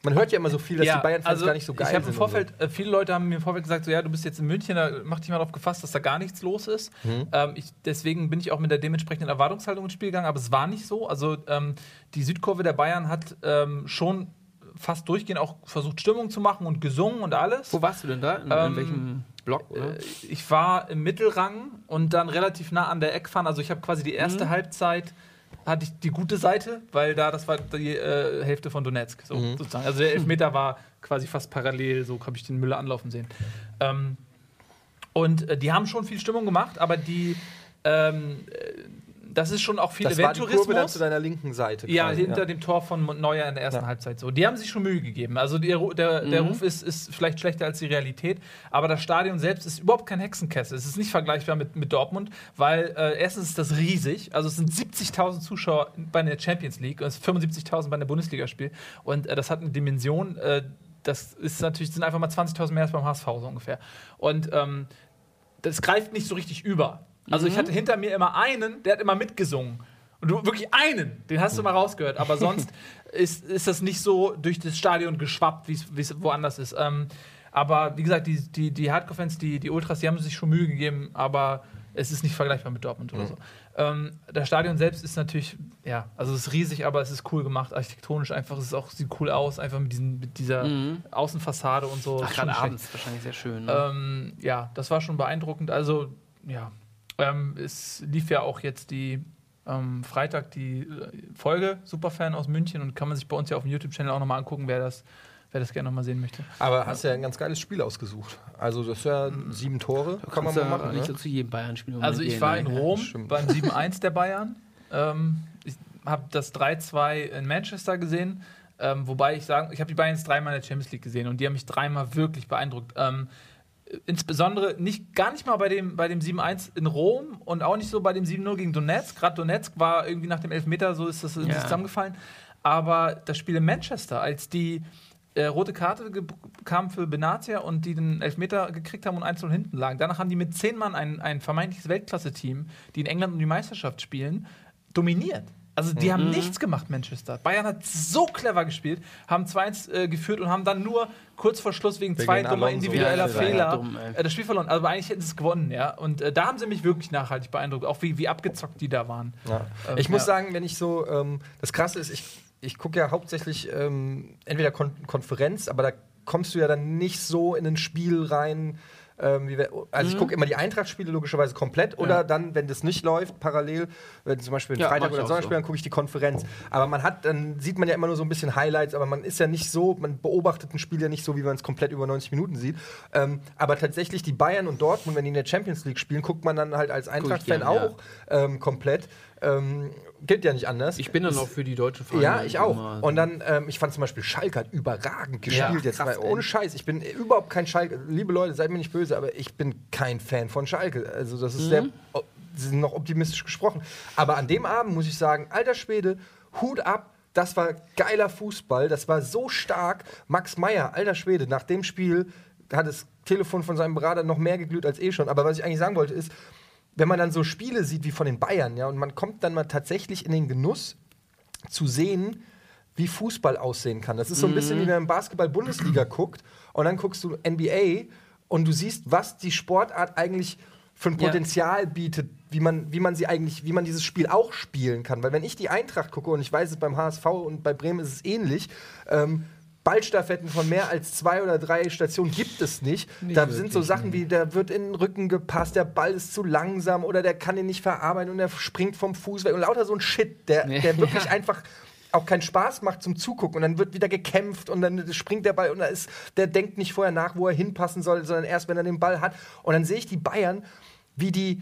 Man hört ja immer so viel, dass die Bayern-Fans gar nicht so geil also Ich habe sind. im Vorfeld, äh, viele Leute haben mir im Vorfeld gesagt, so ja, du bist jetzt in München, da mach dich mal darauf gefasst, dass da gar nichts los ist. Mhm. Ähm, ich, deswegen bin ich auch mit der dementsprechenden Erwartungshaltung ins Spiel gegangen, aber es war nicht so. Also ähm, die Südkurve der Bayern hat ähm, schon fast durchgehend auch versucht, Stimmung zu machen und gesungen und alles. Wo warst du denn da? In, Ähm, in welchem Block? Oder? Äh, Ich war im Mittelrang und dann relativ nah an der Eckfahne. Also ich habe quasi die erste Halbzeit hatte ich die gute Seite, weil da das war die äh, Hälfte von Donetsk so, sozusagen. Also der Elfmeter war quasi fast parallel, so habe ich den Müller anlaufen sehen. Ähm, und äh, die haben schon viel Stimmung gemacht, aber die ähm, äh, das ist schon auch viel das war die Kurve dann Eventtourismus. zu deiner linken Seite. Ja, quasi, hinter dem Tor von Neuer in der ersten Ja. Halbzeit so. Die haben sich schon Mühe gegeben. Also der, der, der Ruf ist, ist vielleicht schlechter als die Realität, aber das Stadion selbst ist überhaupt kein Hexenkessel. Es ist nicht vergleichbar mit, mit Dortmund, weil äh, erstens ist das riesig, also es sind 70.000 Zuschauer bei der Champions League und es sind 75.000 bei einem Bundesligaspiel und äh, das hat eine Dimension, äh, das ist natürlich, sind einfach mal 20.000 mehr als beim HSV so ungefähr. Und ähm, das greift nicht so richtig über. Also ich hatte hinter mir immer einen, der hat immer mitgesungen. Und du wirklich einen, den hast du mal rausgehört. Aber sonst ist, ist das nicht so durch das Stadion geschwappt, wie es woanders ist. Ähm, aber wie gesagt, die, die, die Hardcore-Fans, die, die Ultras, die haben sich schon Mühe gegeben, aber es ist nicht vergleichbar mit Dortmund oder so. Ähm, das Stadion selbst ist natürlich, ja, also es ist riesig, aber es ist cool gemacht, architektonisch einfach, es ist auch, sieht cool aus, einfach mit, diesen, mit dieser Außenfassade und so. Ach, gerade abends wahrscheinlich sehr schön. Ne? Ähm, ja, das war schon beeindruckend. Also, ja, ähm, es lief ja auch jetzt die ähm, Freitag die äh, Folge Superfan aus München und kann man sich bei uns ja auf dem YouTube-Channel auch nochmal angucken, wer das, wer das gerne nochmal sehen möchte. Aber hast ja ein ganz geiles Spiel ausgesucht. Also das ist ja sieben Tore, kann man mal ja machen. nicht Ne? so zu jedem Bayern-Spiel. Also, ich war ne? in Rom stimmt. beim 7-1 der Bayern. Ähm, ich habe das 3-2 in Manchester gesehen. Ähm, wobei ich sagen, ich habe die Bayern jetzt dreimal in der Champions League gesehen und die haben mich dreimal wirklich beeindruckt. Ähm, insbesondere nicht gar nicht mal bei dem, bei dem 7-1 in Rom und auch nicht so bei dem 7-0 gegen Donetsk. Gerade Donetsk war irgendwie nach dem Elfmeter, so ist das irgendwie Ja. zusammengefallen. Aber das Spiel in Manchester, als die äh, rote Karte kam für Benatia und die den Elfmeter gekriegt haben und 1-0 hinten lagen. Danach haben die mit zehn Mann ein, ein vermeintliches Weltklasse-Team, die in England um die Meisterschaft spielen, dominiert. Also die haben nichts gemacht, Manchester. Bayern hat so clever gespielt, haben 2-1 äh, geführt und haben dann nur kurz vor Schluss wegen Wegen zwei dummer individueller Ja, Fehler dumm, äh, das Spiel verloren. Also eigentlich hätten sie es gewonnen, ja. Und äh, da haben sie mich wirklich nachhaltig beeindruckt, auch wie, wie abgezockt die da waren. Ja. Ähm, ich muss ja. sagen, wenn ich so, ähm, das Krasse ist, ich, ich gucke ja hauptsächlich ähm, entweder Kon Konferenz, aber da kommst du ja dann nicht so in ein Spiel rein, Ähm, wir, also ich gucke immer die Eintracht-Spiele logischerweise komplett oder dann, wenn das nicht läuft, parallel, wenn zum Beispiel ein Ja, Freitag oder Sonntagsspiel, so. dann gucke ich die Konferenz. Aber man hat, dann sieht man ja immer nur so ein bisschen Highlights, aber man ist ja nicht so, man beobachtet ein Spiel ja nicht so, wie man es komplett über 90 Minuten sieht. Ähm, aber tatsächlich die Bayern und Dortmund, wenn die in der Champions League spielen, guckt man dann halt als Eintracht-Fan ja. auch ähm, komplett. Ähm, geht ja nicht anders. Ich bin dann auch für die deutschen Vereine. Ja, ich auch. immer- Und dann, ähm, ich fand zum Beispiel Schalke hat überragend gespielt Ja, jetzt. krass, ohne. Scheiß. Ich bin überhaupt kein Schalke. Liebe Leute, seid mir nicht böse, aber ich bin kein Fan von Schalke. Also, das ist sehr. o- Sie sind noch optimistisch gesprochen. Aber an dem Abend muss ich sagen, alter Schwede, Hut ab. Das war geiler Fußball. Das war so stark. Max Meyer, alter Schwede, nach dem Spiel hat das Telefon von seinem Berater noch mehr geglüht als eh schon. Aber was ich eigentlich sagen wollte, ist, wenn man dann so Spiele sieht wie von den Bayern, ja, und man kommt dann mal tatsächlich in den Genuss zu sehen, wie Fußball aussehen kann. Das ist so ein bisschen wie wenn man Basketball-Bundesliga guckt und dann guckst du NBA und du siehst, was die Sportart eigentlich für ein Ja. Potenzial bietet, wie man, wie man sie eigentlich, wie man dieses Spiel auch spielen kann. Weil wenn ich die Eintracht gucke und ich weiß es beim HSV und bei Bremen ist es ähnlich, ähm, Ballstaffetten von mehr als zwei oder drei Stationen gibt es nicht. da sind so Sachen wie, der wird in den Rücken gepasst, der Ball ist zu langsam oder der kann ihn nicht verarbeiten und er springt vom Fuß weg und lauter so ein Shit, der, der wirklich Ja. einfach auch keinen Spaß macht zum Zugucken und dann wird wieder gekämpft und dann springt der Ball und da ist, der denkt nicht vorher nach, wo er hinpassen soll, sondern erst, wenn er den Ball hat. Und dann sehe ich die Bayern, wie die,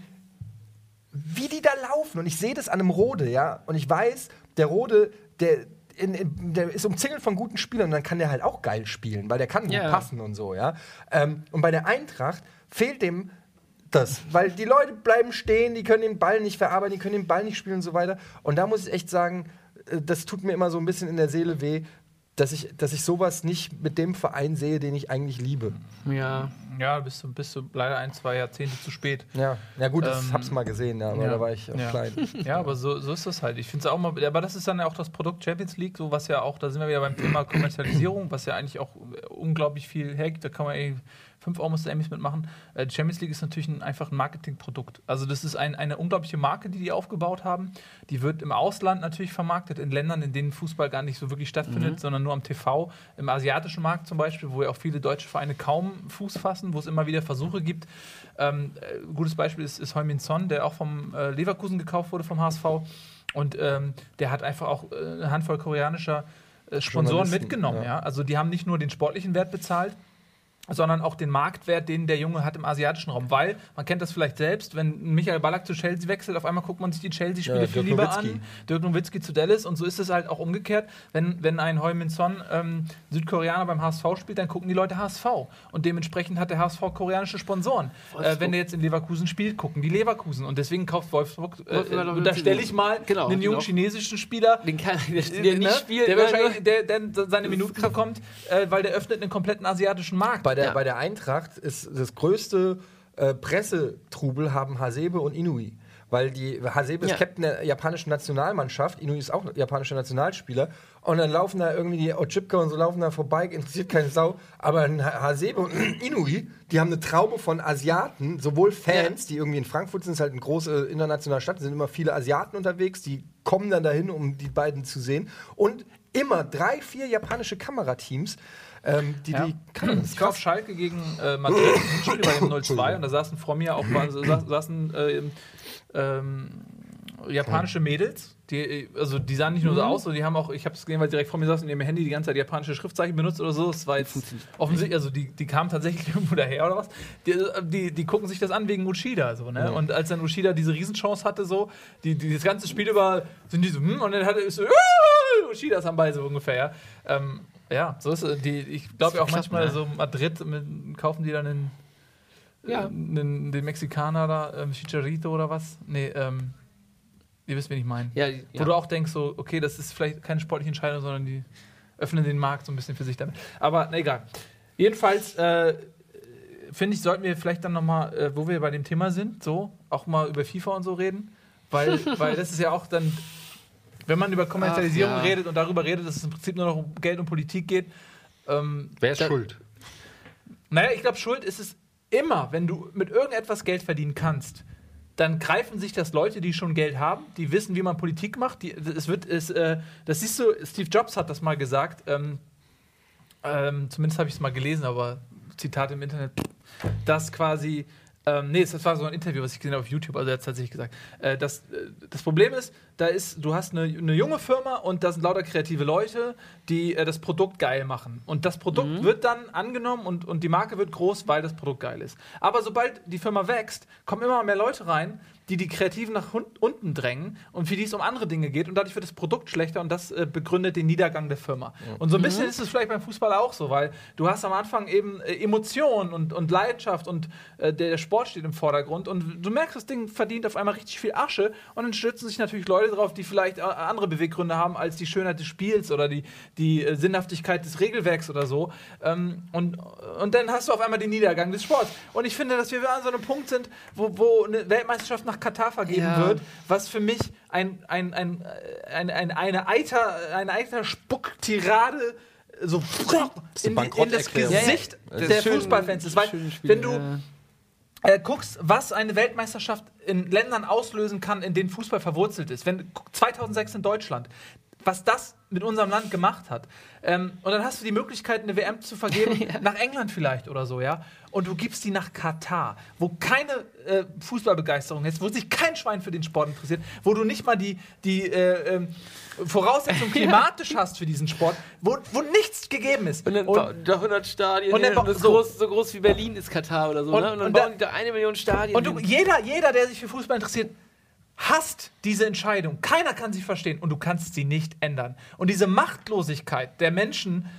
wie die da laufen. Und ich sehe das an einem Rode, ja. Und ich weiß, der Rode, der, in, in, der ist umzingelt von guten Spielern und dann kann der halt auch geil spielen, weil der kann gut passen und so, ja. Ähm, und bei der Eintracht fehlt dem das, weil die Leute bleiben stehen, die können den Ball nicht verarbeiten, die können den Ball nicht spielen und so weiter. Und da muss ich echt sagen, äh, das tut mir immer so ein bisschen in der Seele weh, dass ich, dass ich sowas nicht mit dem Verein sehe, den ich eigentlich liebe. Ja. Ja, bist du, bist du leider ein, zwei Jahrzehnte zu spät. Ja, ja gut, ich Ähm, hab's mal gesehen, ja, aber ja. da war ich auch Ja. klein. Ja, aber so, so ist das halt. Ich finde es auch mal, aber das ist dann ja auch das Produkt Champions League, so was ja auch, da sind wir wieder beim Thema Kommerzialisierung, was ja eigentlich auch äh, unglaublich viel hergibt. Da kann man eh fünf Almost Emmys mitmachen. Äh, Die Champions League ist natürlich ein, einfach ein Marketingprodukt. Also das ist ein, eine unglaubliche Marke, die die aufgebaut haben. Die wird im Ausland natürlich vermarktet, in Ländern, in denen Fußball gar nicht so wirklich stattfindet, sondern nur am TV. Im asiatischen Markt zum Beispiel, wo ja auch viele deutsche Vereine kaum Fuß fassen, wo es immer wieder Versuche gibt. Ähm, äh, gutes Beispiel ist, ist Heung-Min Son, der auch vom äh, Leverkusen gekauft wurde vom HSV. Und ähm, der hat einfach auch äh, eine Handvoll koreanischer äh, Sponsoren mitgenommen. ja. Ja. Also die haben nicht nur den sportlichen Wert bezahlt, sondern auch den Marktwert, den der Junge hat im asiatischen Raum. Weil, man kennt das vielleicht selbst, wenn Michael Ballack zu Chelsea wechselt, auf einmal guckt man sich die Chelsea-Spiele Ja, viel lieber Nowitzki. an. Dirk Nowitzki zu Dallas und so ist es halt auch umgekehrt. Wenn, wenn ein Heung-Min Son ähm, Südkoreaner beim HSV spielt, dann gucken die Leute HSV. Und dementsprechend hat der HSV koreanische Sponsoren. Äh, wenn der jetzt in Leverkusen spielt, gucken die Leverkusen. Und deswegen kauft Wolfsburg, äh, Wolfsburg da stelle ich mal Genau, einen jungen auch- chinesischen Spieler, Den kann der, der der, nicht ne? spielt. der, ne? wahrscheinlich, der, der seine Minuten bekommt, äh, weil der öffnet einen kompletten asiatischen Markt. Bei der, Ja. bei der Eintracht ist das größte äh, Pressetrubel haben Hasebe und Inui. Weil die Hasebe ist Ja. Captain der japanischen Nationalmannschaft, Inui ist auch japanischer Nationalspieler. Und dann laufen da irgendwie die Ochipka und so laufen da vorbei, interessiert keine Sau. Aber Hasebe und Inui, die haben eine Traube von Asiaten, sowohl Fans, die irgendwie in Frankfurt sind, ist halt eine große internationale Stadt, sind immer viele Asiaten unterwegs, die kommen dann dahin, um die beiden zu sehen. Und immer drei, vier japanische Kamerateams, ähm, die Ja. die. Ich war auf Schalke gegen äh, Madrid, ein Spiel bei dem 0-2 und da saßen vor mir auch saßen äh, ähm, japanische Mädels. Die, also die sahen nicht nur so aus, sondern die haben auch, ich habe es gesehen, weil direkt vor mir saßen und ihrem Handy die ganze Zeit japanische Schriftzeichen benutzt oder so. Das war jetzt offensichtlich, also die, die kamen tatsächlich irgendwo daher oder was. Die, die, die gucken sich das an wegen Ushida. So, ne? Und als dann Ushida diese Riesenchance hatte, so, die, die, das ganze Spiel über sind die so, hm, und dann hatte es so, "Ah, Ushidas am Ball so ungefähr, ja. Ähm, ja, so ist es. Die, ich glaube ja auch klappt, manchmal ne? so Madrid mit, kaufen die dann den, Ja. äh, den, den Mexikaner da, ähm, Chicharito oder was? Nee, ähm, ihr wisst, wen ich meine. Ja, Wo ja. du auch denkst, so, okay, das ist vielleicht keine sportliche Entscheidung, sondern die öffnen den Markt so ein bisschen für sich damit. Aber na, egal. Jedenfalls äh, finde ich, sollten wir vielleicht dann nochmal, äh, wo wir bei dem Thema sind, so, auch mal über FIFA und so reden. Weil, weil das ist ja auch dann, wenn man über Kommerzialisierung Ach, ja. redet und darüber redet, dass es im Prinzip nur noch um Geld und Politik geht, ähm, Wer ist Da- schuld? naja, ich glaube, Schuld ist es immer, wenn du mit irgendetwas Geld verdienen kannst. Dann greifen sich das Leute, die schon Geld haben, die wissen, wie man Politik macht. Die, es wird, es, äh, das siehst du, Steve Jobs hat das mal gesagt. Ähm, ähm, zumindest habe ich es mal gelesen, aber Zitat im Internet. dass quasi ähm, nee, das war so ein Interview, was ich gesehen habe auf YouTube, also er hat es tatsächlich gesagt. Äh, das, äh, das Problem ist, da ist, du hast eine, eine junge Firma und da sind lauter kreative Leute, die äh, das Produkt geil machen. Und das Produkt Mhm. wird dann angenommen und, und die Marke wird groß, weil das Produkt geil ist. Aber sobald die Firma wächst, kommen immer mehr Leute rein, die die Kreativen nach unten drängen und für die es um andere Dinge geht und dadurch wird das Produkt schlechter und das äh, begründet den Niedergang der Firma. Und so ein bisschen ist es vielleicht beim Fußball auch so, weil du hast am Anfang eben äh, Emotionen und, und Leidenschaft und äh, der, der Sport steht im Vordergrund und du merkst, das Ding verdient auf einmal richtig viel Asche und dann stürzen sich natürlich Leute drauf, die vielleicht äh, andere Beweggründe haben als die Schönheit des Spiels oder die, die äh, Sinnhaftigkeit des Regelwerks oder so. Ähm, und, und dann hast du auf einmal den Niedergang des Sports. Und ich finde, dass wir an so einem Punkt sind, wo, wo eine Weltmeisterschaft nach Katar vergeben Ja. wird, was für mich ein, ein, ein, ein, ein, eine Eiter, eine Eiter Spucktirade so in, in das. Gesicht Ja, ja. der Fußballfans ist. Weil, wenn du äh, guckst, was eine Weltmeisterschaft in Ländern auslösen kann, in denen Fußball verwurzelt ist. Wenn guck, 2006 in Deutschland, was das mit unserem Land gemacht hat. Ähm, und dann hast du die Möglichkeit, eine WM zu vergeben, nach England vielleicht oder so, ja. Und du gibst die nach Katar, wo keine äh, Fußballbegeisterung ist, wo sich kein Schwein für den Sport interessiert, wo du nicht mal die, die äh, ähm, Voraussetzungen klimatisch hast für diesen Sport, wo, wo nichts gegeben ist. Und dann Und- bauen da 100 Stadien und dann und so. groß, so groß wie Berlin ist Katar oder so. Und- ne? und dann bauen da- die da eine Million Stadien Und du, jeder, jeder, der sich für Fußball interessiert, hasst diese Entscheidung. Keiner kann sie verstehen und du kannst sie nicht ändern. Und diese Machtlosigkeit der Menschen,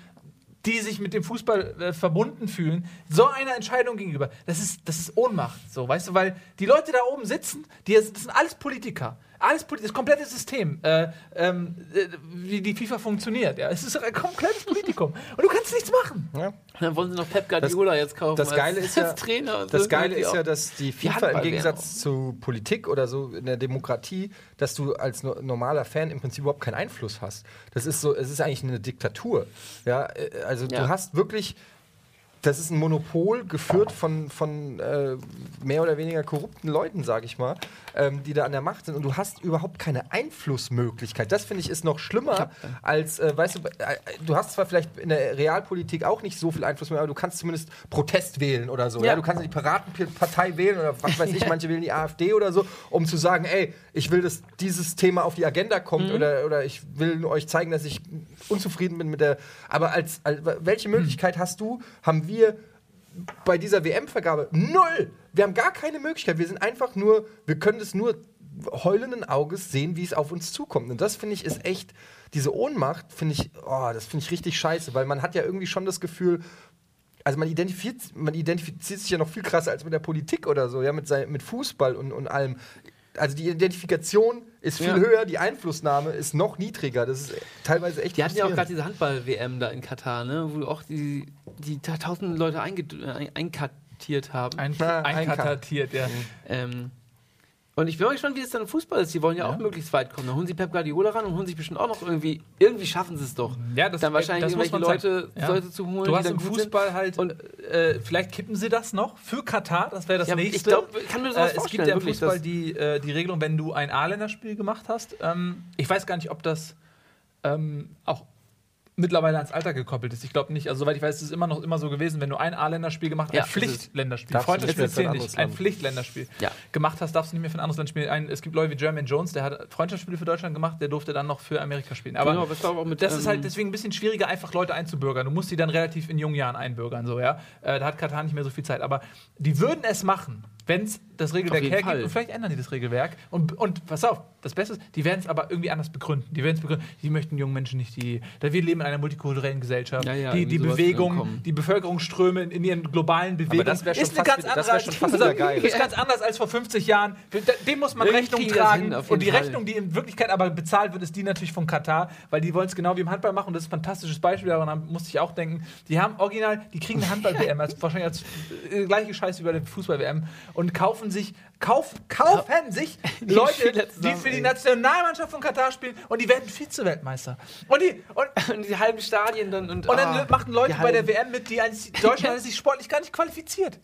die sich mit dem Fußball äh, verbunden fühlen, so einer Entscheidung gegenüber, das ist, das ist Ohnmacht. So, weißt du, weil die Leute da oben sitzen, die, das sind alles Politiker. Alles das komplette System, äh, ähm, äh, wie die FIFA funktioniert. Ja. Es ist ein komplettes Politikum. Und du kannst nichts machen. Ja. Dann wollen sie noch Pep Guardiola jetzt kaufen. das Geile als, ist ja- Trainer. Das. Geile ist ja, dass die FIFA im Gegensatz zu Politik oder so in der Demokratie, dass du als no normaler Fan im Prinzip überhaupt keinen Einfluss hast. Das ist so, es ist eigentlich eine Diktatur. Ja, äh, also Ja. du hast wirklich, das ist ein Monopol geführt von, von äh, mehr oder weniger korrupten Leuten, sage ich mal, ähm, die da an der Macht sind und du hast überhaupt keine Einflussmöglichkeit. Das finde ich ist noch schlimmer als, äh, weißt du, äh, du hast zwar vielleicht in der Realpolitik auch nicht so viel Einfluss mehr, aber du kannst zumindest Protest wählen oder so. Ja, Ja. du kannst die Piratenpartei wählen oder was weiß ich, manche wählen die AfD oder so, um zu sagen, ey, ich will, dass dieses Thema auf die Agenda kommt oder, oder ich will euch zeigen, dass ich unzufrieden bin mit der. Aber als, als welche Möglichkeit hast du, haben wir bei dieser WM-Vergabe null. Wir haben gar keine Möglichkeit. Wir sind einfach nur, wir können es nur heulenden Auges sehen, wie es auf uns zukommt. Und das finde ich ist echt, diese Ohnmacht finde ich, oh, das finde ich richtig scheiße, weil man hat ja irgendwie schon das Gefühl, also man identifiziert, man identifiziert sich ja noch viel krasser als mit der Politik oder so, ja, mit, sein, mit Fußball und, und allem. Also die Identifikation ist viel Ja. höher, die Einflussnahme ist noch niedriger. Das ist teilweise echt Die hatten ja auch gerade diese Handball-WM da in Katar, ne? wo auch die, die da tausend Leute einge äh, ein- einkartiert haben. Ein, Ja, einkatatiert, ja. Ähm, und ich bin mal gespannt, wie es dann im Fußball ist. Die wollen ja, auch möglichst weit kommen. Dann holen sie Pep Guardiola ran und holen sich bestimmt auch noch irgendwie. Irgendwie schaffen sie es doch. Ja, das- dann wahrscheinlich das muss irgendwelche man Leute. Ja. Leute zu holen. Du die hast dann im gut sind. Fußball halt, Und- äh, vielleicht kippen sie das noch für Katar, das wäre das Ja, nächste. ich glaub, ich kann mir sowas äh, Es gibt vorstellen, ja im wirklich, Fußball die, äh, die Regelung, wenn du ein A-Länderspiel gemacht hast, ähm, ich weiß gar nicht, ob das ähm, auch mittlerweile ans Alter gekoppelt ist. Ich glaube nicht. Also soweit ich weiß, ist es immer noch immer so gewesen, wenn du ein A-Länderspiel gemacht hast, Ja, ein ist- Pflichtländerspiel, Freundschaftsspiel zählt nicht, ein. Pflichtländerspiel Ja. gemacht hast, darfst du nicht mehr für ein anderes Land spielen. Ein, es gibt Leute wie Jermaine Jones, der hat Freundschaftsspiele für Deutschland gemacht, der durfte dann noch für Amerika spielen. Aber Genau, das mit, das ist ähm, halt deswegen ein bisschen schwieriger, einfach Leute einzubürgern. Du musst die dann relativ in jungen Jahren einbürgern, so, ja. Äh, da hat Katar nicht mehr so viel Zeit. Aber die würden es machen, wenn es das Regelwerk hergibt. Und vielleicht ändern die das Regelwerk. Und, und pass auf, das Beste ist, die werden es aber irgendwie anders begründen. Die werden es begründen, die möchten jungen Menschen nicht, die. Da wir leben in einer multikulturellen Gesellschaft. Ja, ja, die die Bewegung, die Bevölkerungsströme in, in ihren globalen Bewegungen. das wär schon ist fast ganz wieder- das schon fast Also, geil. Ist ganz anders als vor 50 Jahren. Dem muss man Irgendwie Rechnung tragen. hin, und die Fall. Rechnung, die in Wirklichkeit aber bezahlt wird, ist die natürlich von Katar, weil die wollen es genau wie im Handball machen. Und das ist ein fantastisches Beispiel, daran musste ich auch denken. Die haben original, die kriegen eine Handball-WM, als, wahrscheinlich als äh, gleiche Scheiße wie bei der Fußball-WM und kaufen sich, kauf, kaufen sich Die Leute, die für die. Nationalmannschaft von Katar spielen und die werden Vize-Weltmeister. Und, die, und, Und die halben Stadien dann und. und dann ah, machen Leute die bei der WM mit, die eigentlich, Deutschland hat sich sportlich gar nicht qualifiziert.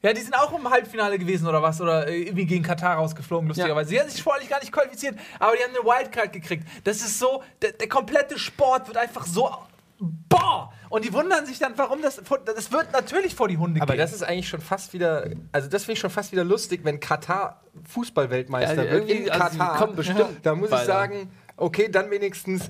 Ja, die sind auch im Halbfinale gewesen oder was, oder äh, irgendwie gegen Katar rausgeflogen, lustigerweise. Sie haben sich sportlich gar nicht qualifiziert, aber die haben eine Wildcard gekriegt. Das ist so, der, der komplette Sport wird einfach so. Boah! Und die wundern sich dann, warum das. Das wird natürlich vor die Hunde Aber gehen. das ist eigentlich schon fast wieder, also das finde ich schon fast wieder lustig, wenn Katar Fußballweltmeister Ja, wird irgendwie, in also Katar. kommen bestimmt da muss ich sagen, okay, dann wenigstens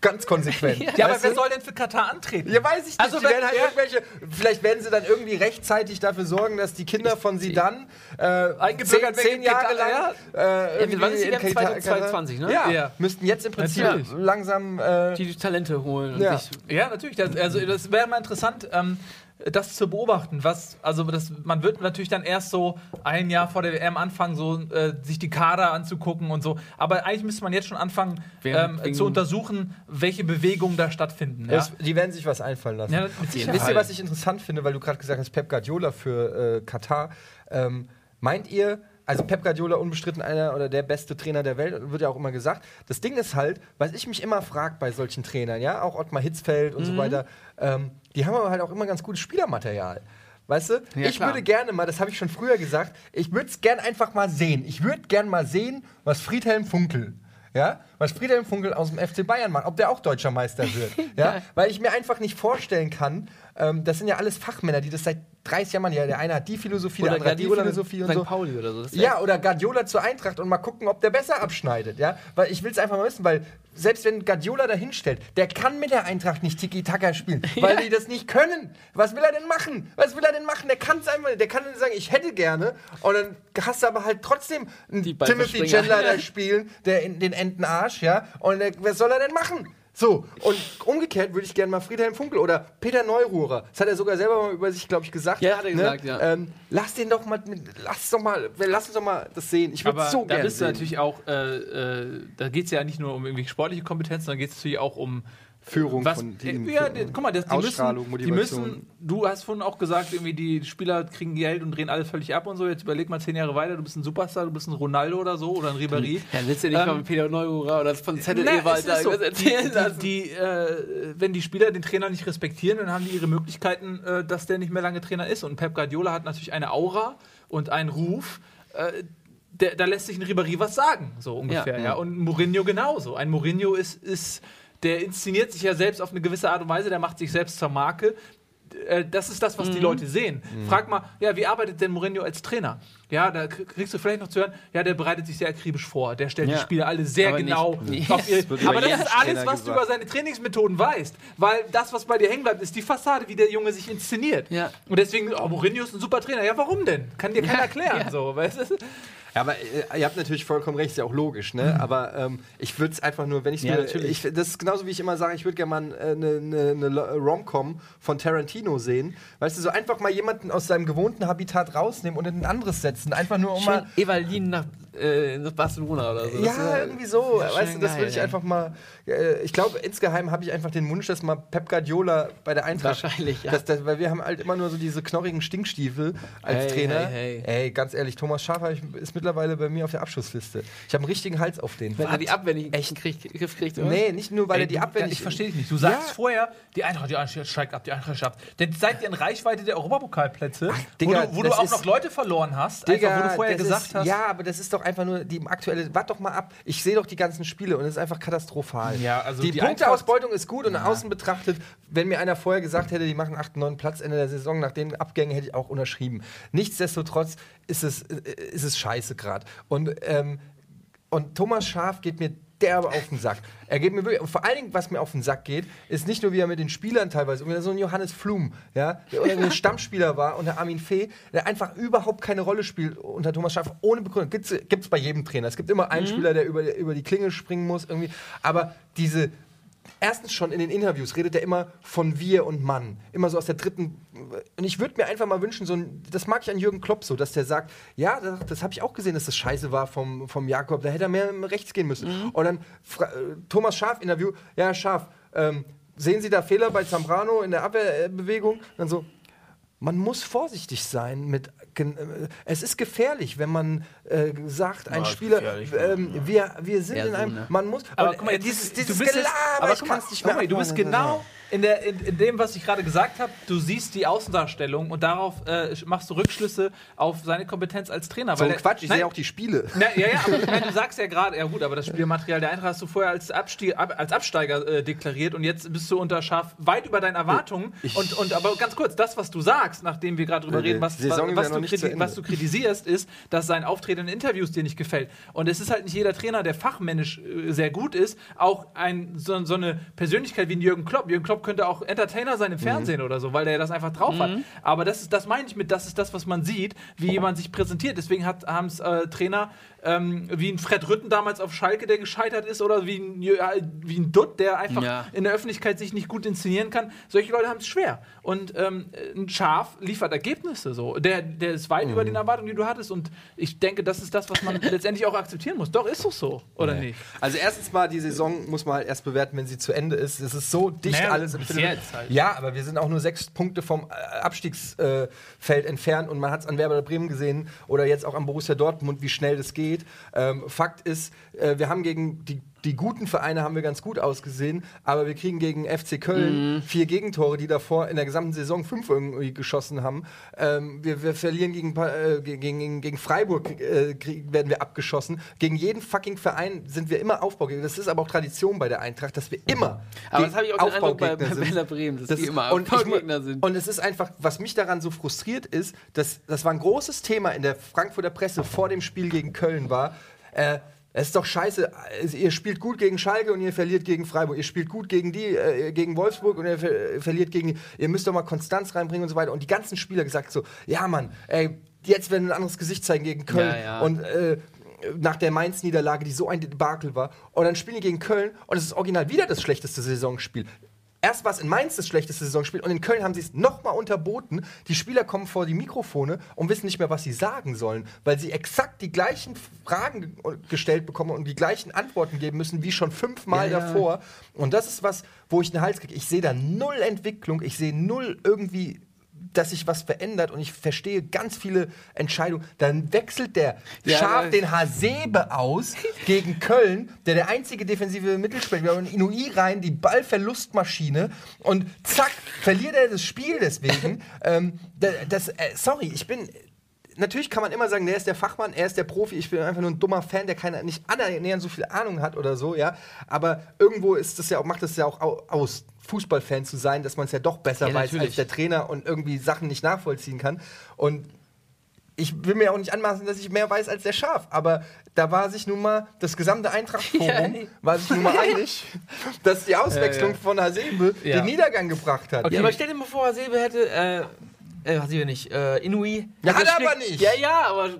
ganz konsequent. ja, aber wer du? soll denn für Katar antreten? Ja, weiß ich nicht. Also die werden halt irgendwelche, vielleicht werden sie dann irgendwie rechtzeitig dafür sorgen, dass die Kinder von sie dann äh, zehn, Eingebürgert zehn in Jahre lang äh, irgendwie wann ist die WM? Katar- 2022, ne? Ja, Ja. müssten jetzt im Prinzip Natürlich. langsam äh, Die die Talente holen Ja. Ja, natürlich. Das, also das wäre mal interessant, ähm, das zu beobachten. Was, also das, man wird natürlich dann erst so ein Jahr vor der WM anfangen, so äh, sich die Kader anzugucken und so. Aber eigentlich müsste man jetzt schon anfangen, ähm, zu untersuchen, welche Bewegungen da stattfinden. Ja? Es, die werden sich was einfallen lassen. Ja. Wisst ihr, was ich interessant finde, weil du gerade gesagt hast, Pep Guardiola für äh, Katar. Ähm, meint ihr, also Pep Guardiola unbestritten einer oder der beste Trainer der Welt, wird ja auch immer gesagt. Das Ding ist halt, was ich mich immer frage bei solchen Trainern, ja, auch Ottmar Hitzfeld und so Mhm. weiter, ähm, die haben aber halt auch immer ganz gutes Spielermaterial. Weißt du? Ja, ich klar. würde gerne mal, das habe ich schon früher gesagt, ich würde es gern einfach mal sehen. Ich würde gern mal sehen, was Friedhelm Funkel, ja, was Friedhelm Funkel aus dem FC Bayern macht, ob der auch deutscher Meister wird. ja, weil ich mir einfach nicht vorstellen kann, ähm, das sind ja alles Fachmänner, die das seit 30 Jahren machen. Ja, der eine hat die Philosophie, der andere hat die Philosophie und St. so. Pauli oder so. Ja, oder Guardiola zur Eintracht und mal gucken, ob der besser abschneidet, ja? Weil ich will es einfach mal wissen, weil selbst wenn Guardiola da hinstellt, der kann mit der Eintracht nicht Tiki-Taka spielen, weil die das nicht können. Was will er denn machen? Was will er denn machen? Der kann es einfach, der kann dann sagen, ich hätte gerne und dann hast du aber halt trotzdem einen Timothy. Chandler da spielen, der in den Entenarsch, ja? Und der, was soll er denn machen? So, und umgekehrt würde ich gerne mal Friedhelm Funkel oder Peter Neururer, das hat er sogar selber mal über sich, glaube ich, gesagt. Ja, hat er gesagt, ja. Ähm, lass den doch mal, mit- lass doch mal, lass uns doch mal das sehen. Ich würde so da gerne bist du sehen. natürlich auch, äh, äh, da geht es ja nicht nur um irgendwie sportliche Kompetenz, sondern geht es natürlich auch um Führung was, von Team, ja, Führung, die, guck mal, das, die Ausstrahlung, müssen, die Motivation. müssen, du hast vorhin auch gesagt, irgendwie die Spieler kriegen Geld und drehen alles völlig ab und so. Jetzt überleg mal zehn Jahre weiter, du bist ein Superstar, du bist ein Ronaldo oder so oder ein Ribéry. Ja, willst du nicht Ähm, mal mit Peter Neururer oder von Zettel Na, Ewald da so. die, erzählen lassen? die, die, äh, wenn die Spieler den Trainer nicht respektieren, dann haben die ihre Möglichkeiten, äh, dass der nicht mehr lange Trainer ist. Und Pep Guardiola hat natürlich eine Aura und einen Ruf. Äh, der, da lässt sich ein Ribéry was sagen, so ungefähr. Ja. Ja, Und Mourinho genauso. Ein Mourinho ist, ist, der inszeniert sich ja selbst auf eine gewisse Art und Weise, der macht sich selbst zur Marke. Äh, Das ist das, was Mhm. die Leute sehen. Frag mal, ja, wie arbeitet denn Mourinho als Trainer? Ja, da kriegst du vielleicht noch zu hören, ja, der bereitet sich sehr akribisch vor. Der stellt Ja. die Spieler alle sehr Aber genau nicht- auf ihre, Das Aber das ist alles, Trainer was du gesagt. über seine Trainingsmethoden weißt. Weil das, was bei dir hängen bleibt, ist die Fassade, wie der Junge sich inszeniert. Ja. Und deswegen, oh, Mourinho ist ein super Trainer. Ja, warum denn? Kann dir keiner Ja, erklären. So, weißt du? Ja, aber äh, ihr habt natürlich vollkommen recht, ist ja auch logisch, ne? Aber ähm, ich würde es einfach nur, wenn ich Ja, mir, natürlich. ich, das ist genauso wie ich immer sage, ich würde gerne mal eine ne, ne Lo- Rom-Com von Tarantino sehen. Weißt du, so einfach mal jemanden aus seinem gewohnten Habitat rausnehmen und in ein anderes setzen. Einfach nur um Schön mal. Evalin nach, äh, nach Barcelona oder so. Ja, wär- irgendwie so. wär Weißt du, das würde ich einfach mal. Äh, ich glaube, insgeheim habe ich einfach den Wunsch, dass mal Pep Guardiola bei der Eintracht. Wahrscheinlich, ja. dass, dass, weil wir haben halt immer nur so diese knorrigen Stinkstiefel als Hey, Trainer. hey, Ey, ganz ehrlich, Thomas Schaaf ich- ist mittlerweile bei mir auf der Abschussliste. Ich habe einen richtigen Hals auf den. Wenn er die abwendig echt kriegt, Griff kriegt, oder? Nee, nicht nur, weil Ey, er die abwendig. Ich verstehe dich nicht. Du sagst Ja. vorher, die Eintracht, die Eintracht steigt ab, die Eintracht steigt ab. Denn seid ihr in Reichweite der Europapokalplätze, Digga, wo du, wo du auch noch Leute verloren hast, Digga, einfach, wo du vorher gesagt ist, hast. Ja, aber das ist doch einfach nur die aktuelle. Wart doch mal ab. Ich sehe doch die ganzen Spiele und es ist einfach katastrophal. Ja, also die, die Punkteausbeutung ist gut und nach außen betrachtet, wenn mir einer vorher gesagt hätte, die machen 8, 9 Platz Ende der Saison, nach den Abgängen hätte ich auch unterschrieben. Nichtsdestotrotz ist es, äh, ist es scheiße gerade. Und, ähm, und Thomas Schaf geht mir derbe auf den Sack. Er geht mir wirklich, und vor allen Dingen, was mir auf den Sack geht, ist nicht nur, wie er mit den Spielern teilweise, umgeht, so ein Johannes Flum, ja, der ein Stammspieler war, und der Armin Fee, der einfach überhaupt keine Rolle spielt unter Thomas Schaaf, ohne Begründung. Gibt's gibt's bei jedem Trainer. Es gibt immer einen Spieler, der über, über die Klinge springen muss, irgendwie. Aber diese, erstens schon in den Interviews redet er immer von wir und Mann. Immer so aus der dritten. Und ich würde mir einfach mal wünschen, so ein, das mag ich an Jürgen Klopp so, dass der sagt, ja, das, das habe ich auch gesehen, dass das scheiße war vom, vom Jakob, da hätte er mehr rechts gehen müssen. Und dann fra- äh, Thomas Schaf Interview, ja, Schaf, ähm, sehen Sie da Fehler bei Zambrano in der Abwehrbewegung? Dann so, man muss vorsichtig sein mit. Äh, Es ist gefährlich, wenn man äh, sagt, ein ist Spieler, ähm, wir, wir sind Ja, in so, einem. ne? Man muss. Aber guck mal, jetzt- dieses, du dieses bist jetzt- Gelaber, aber ich guck kann mal, es nicht guck mehr. mal, du bist genau in, der, in, in dem, was ich gerade gesagt habe, du siehst die Außendarstellung und darauf äh, machst du Rückschlüsse auf seine Kompetenz als Trainer. So ein der- Quatsch, ich sehe auch die Spiele. Na, ja, ja, aber nein, du sagst ja gerade, ja gut, aber das Spielmaterial der Eintracht hast du vorher als, Abstieg, ab, als Absteiger äh, deklariert und jetzt bist du unter Schaf weit über deinen Erwartungen. und, und aber ganz kurz, das, was du sagst, nachdem wir gerade drüber reden, was, was, noch du was du kritisierst, ist, dass sein Auftreten in Interviews dir nicht gefällt. Und es ist halt nicht jeder Trainer, der fachmännisch äh, sehr gut ist, auch ein, so, so eine Persönlichkeit wie Jürgen Klopp. Jürgen Klopp könnte auch Entertainer sein im Fernsehen oder so, weil der das einfach drauf hat. Aber das ist, das meine ich mit, das ist das, was man sieht, wie jemand sich präsentiert. Deswegen haben es äh, Trainer ähm, wie ein Fred Rütten damals auf Schalke, der gescheitert ist, oder wie ein, äh, wie ein Dutt, der einfach Ja. in der Öffentlichkeit sich nicht gut inszenieren kann. Solche Leute haben es schwer. Und ähm, ein Schaf liefert Ergebnisse so. Der, der ist weit über den Erwartungen, die du hattest. Und ich denke, das ist das, was man letztendlich auch akzeptieren muss. Doch, ist doch so, oder nicht? Also erstens mal, die Saison muss man halt erst bewerten, wenn sie zu Ende ist. Es ist so dicht Naja, alles im jetzt halt. Ja, aber wir sind auch nur sechs Punkte vom äh, Abstiegsfeld entfernt und man hat es an Werder Bremen gesehen oder jetzt auch am Borussia Dortmund, wie schnell das geht. Ähm, Fakt ist, äh, wir haben gegen die die guten Vereine haben wir ganz gut ausgesehen, aber wir kriegen gegen FC Köln vier Gegentore, die davor in der gesamten Saison fünf irgendwie geschossen haben. Ähm, wir, wir verlieren gegen, äh, gegen, gegen, Freiburg, äh, werden wir abgeschossen. Gegen jeden fucking Verein sind wir immer Aufbaugegner. Das ist aber auch Tradition bei der Eintracht, dass wir immer Aber das habe ich auch den Eindruck bei, bei. Werder Bremen, dass Das die immer Aufbaugegner sind. und es ist einfach, was mich daran so frustriert ist, dass das war ein großes Thema in der Frankfurter Presse vor dem Spiel gegen Köln war. Äh, es ist doch scheiße, ihr spielt gut gegen Schalke und ihr verliert gegen Freiburg. Ihr spielt gut gegen die, äh, gegen Wolfsburg und ihr ver verliert gegen die. Ihr müsst doch mal Konstanz reinbringen und so weiter. Und die ganzen Spieler gesagt so, ja Mann, ey, jetzt werden wir ein anderes Gesicht zeigen gegen Köln. Ja, ja. Und äh, nach der Mainz-Niederlage, die so ein Debakel war. Und dann spielen die gegen Köln und es ist original wieder das schlechteste Saisonspiel. Erst war es in Mainz das schlechteste Saisonspiel und in Köln haben sie es nochmal unterboten. Die Spieler kommen vor die Mikrofone und wissen nicht mehr, was sie sagen sollen, weil sie exakt die gleichen Fragen ge- gestellt bekommen und die gleichen Antworten geben müssen wie schon fünfmal Ja, ja. davor. Und das ist was, wo ich den Hals kriege. Ich sehe da null Entwicklung, ich sehe null irgendwie dass sich was verändert und ich verstehe ganz viele Entscheidungen. Dann wechselt der Ja, scharf den Hasebe aus gegen Köln, der der einzige defensive Mittelspieler war. Und Inui rein, die Ballverlustmaschine. Und zack, verliert er das Spiel deswegen. ähm, da- das, äh, sorry, ich bin. Natürlich kann man immer sagen, der ist der Fachmann, er ist der Profi, ich bin einfach nur ein dummer Fan, der keine, nicht annähernd so viel Ahnung hat oder so, ja. Aber irgendwo ist das ja auch, macht es ja auch au- aus, Fußballfan zu sein, dass man es ja doch besser Ja, weiß natürlich. als der Trainer und irgendwie Sachen nicht nachvollziehen kann. Und ich will mir auch nicht anmaßen, dass ich mehr weiß als der Schaf, aber da war sich nun mal das gesamte Eintracht-Forum Ja, nee. war sich nun mal einig, dass die Auswechslung Ja, ja. von Hasebe Ja. den Niedergang gebracht hat. Ja, aber stell dir mal vor, Hasebe hätte, äh, äh, Hasebe nicht, äh, Inui. Ja, hat das er aber nicht. Ja, ja, aber,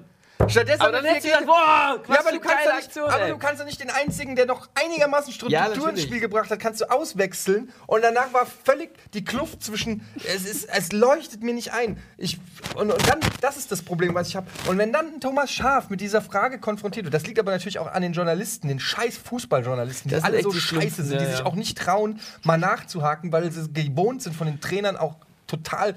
Stattdessen aber dann hättest du gesagt, boah, Ja, aber du, kannst doch nicht, Aktion, aber du kannst doch nicht den einzigen, der noch einigermaßen Struktur Ja, ins. Spiel gebracht hat, kannst du auswechseln. Und danach war völlig die Kluft zwischen. Es, ist, es leuchtet mir nicht ein. Ich, und, und dann, das ist das Problem, was ich habe. Und wenn dann Thomas Schaf mit dieser Frage konfrontiert wird, das liegt aber natürlich auch an den Journalisten, den scheiß Fußballjournalisten, die Das alle so die scheiße sind, die ja, sich ja. auch nicht trauen, mal nachzuhaken, weil sie gewohnt sind, von den Trainern auch total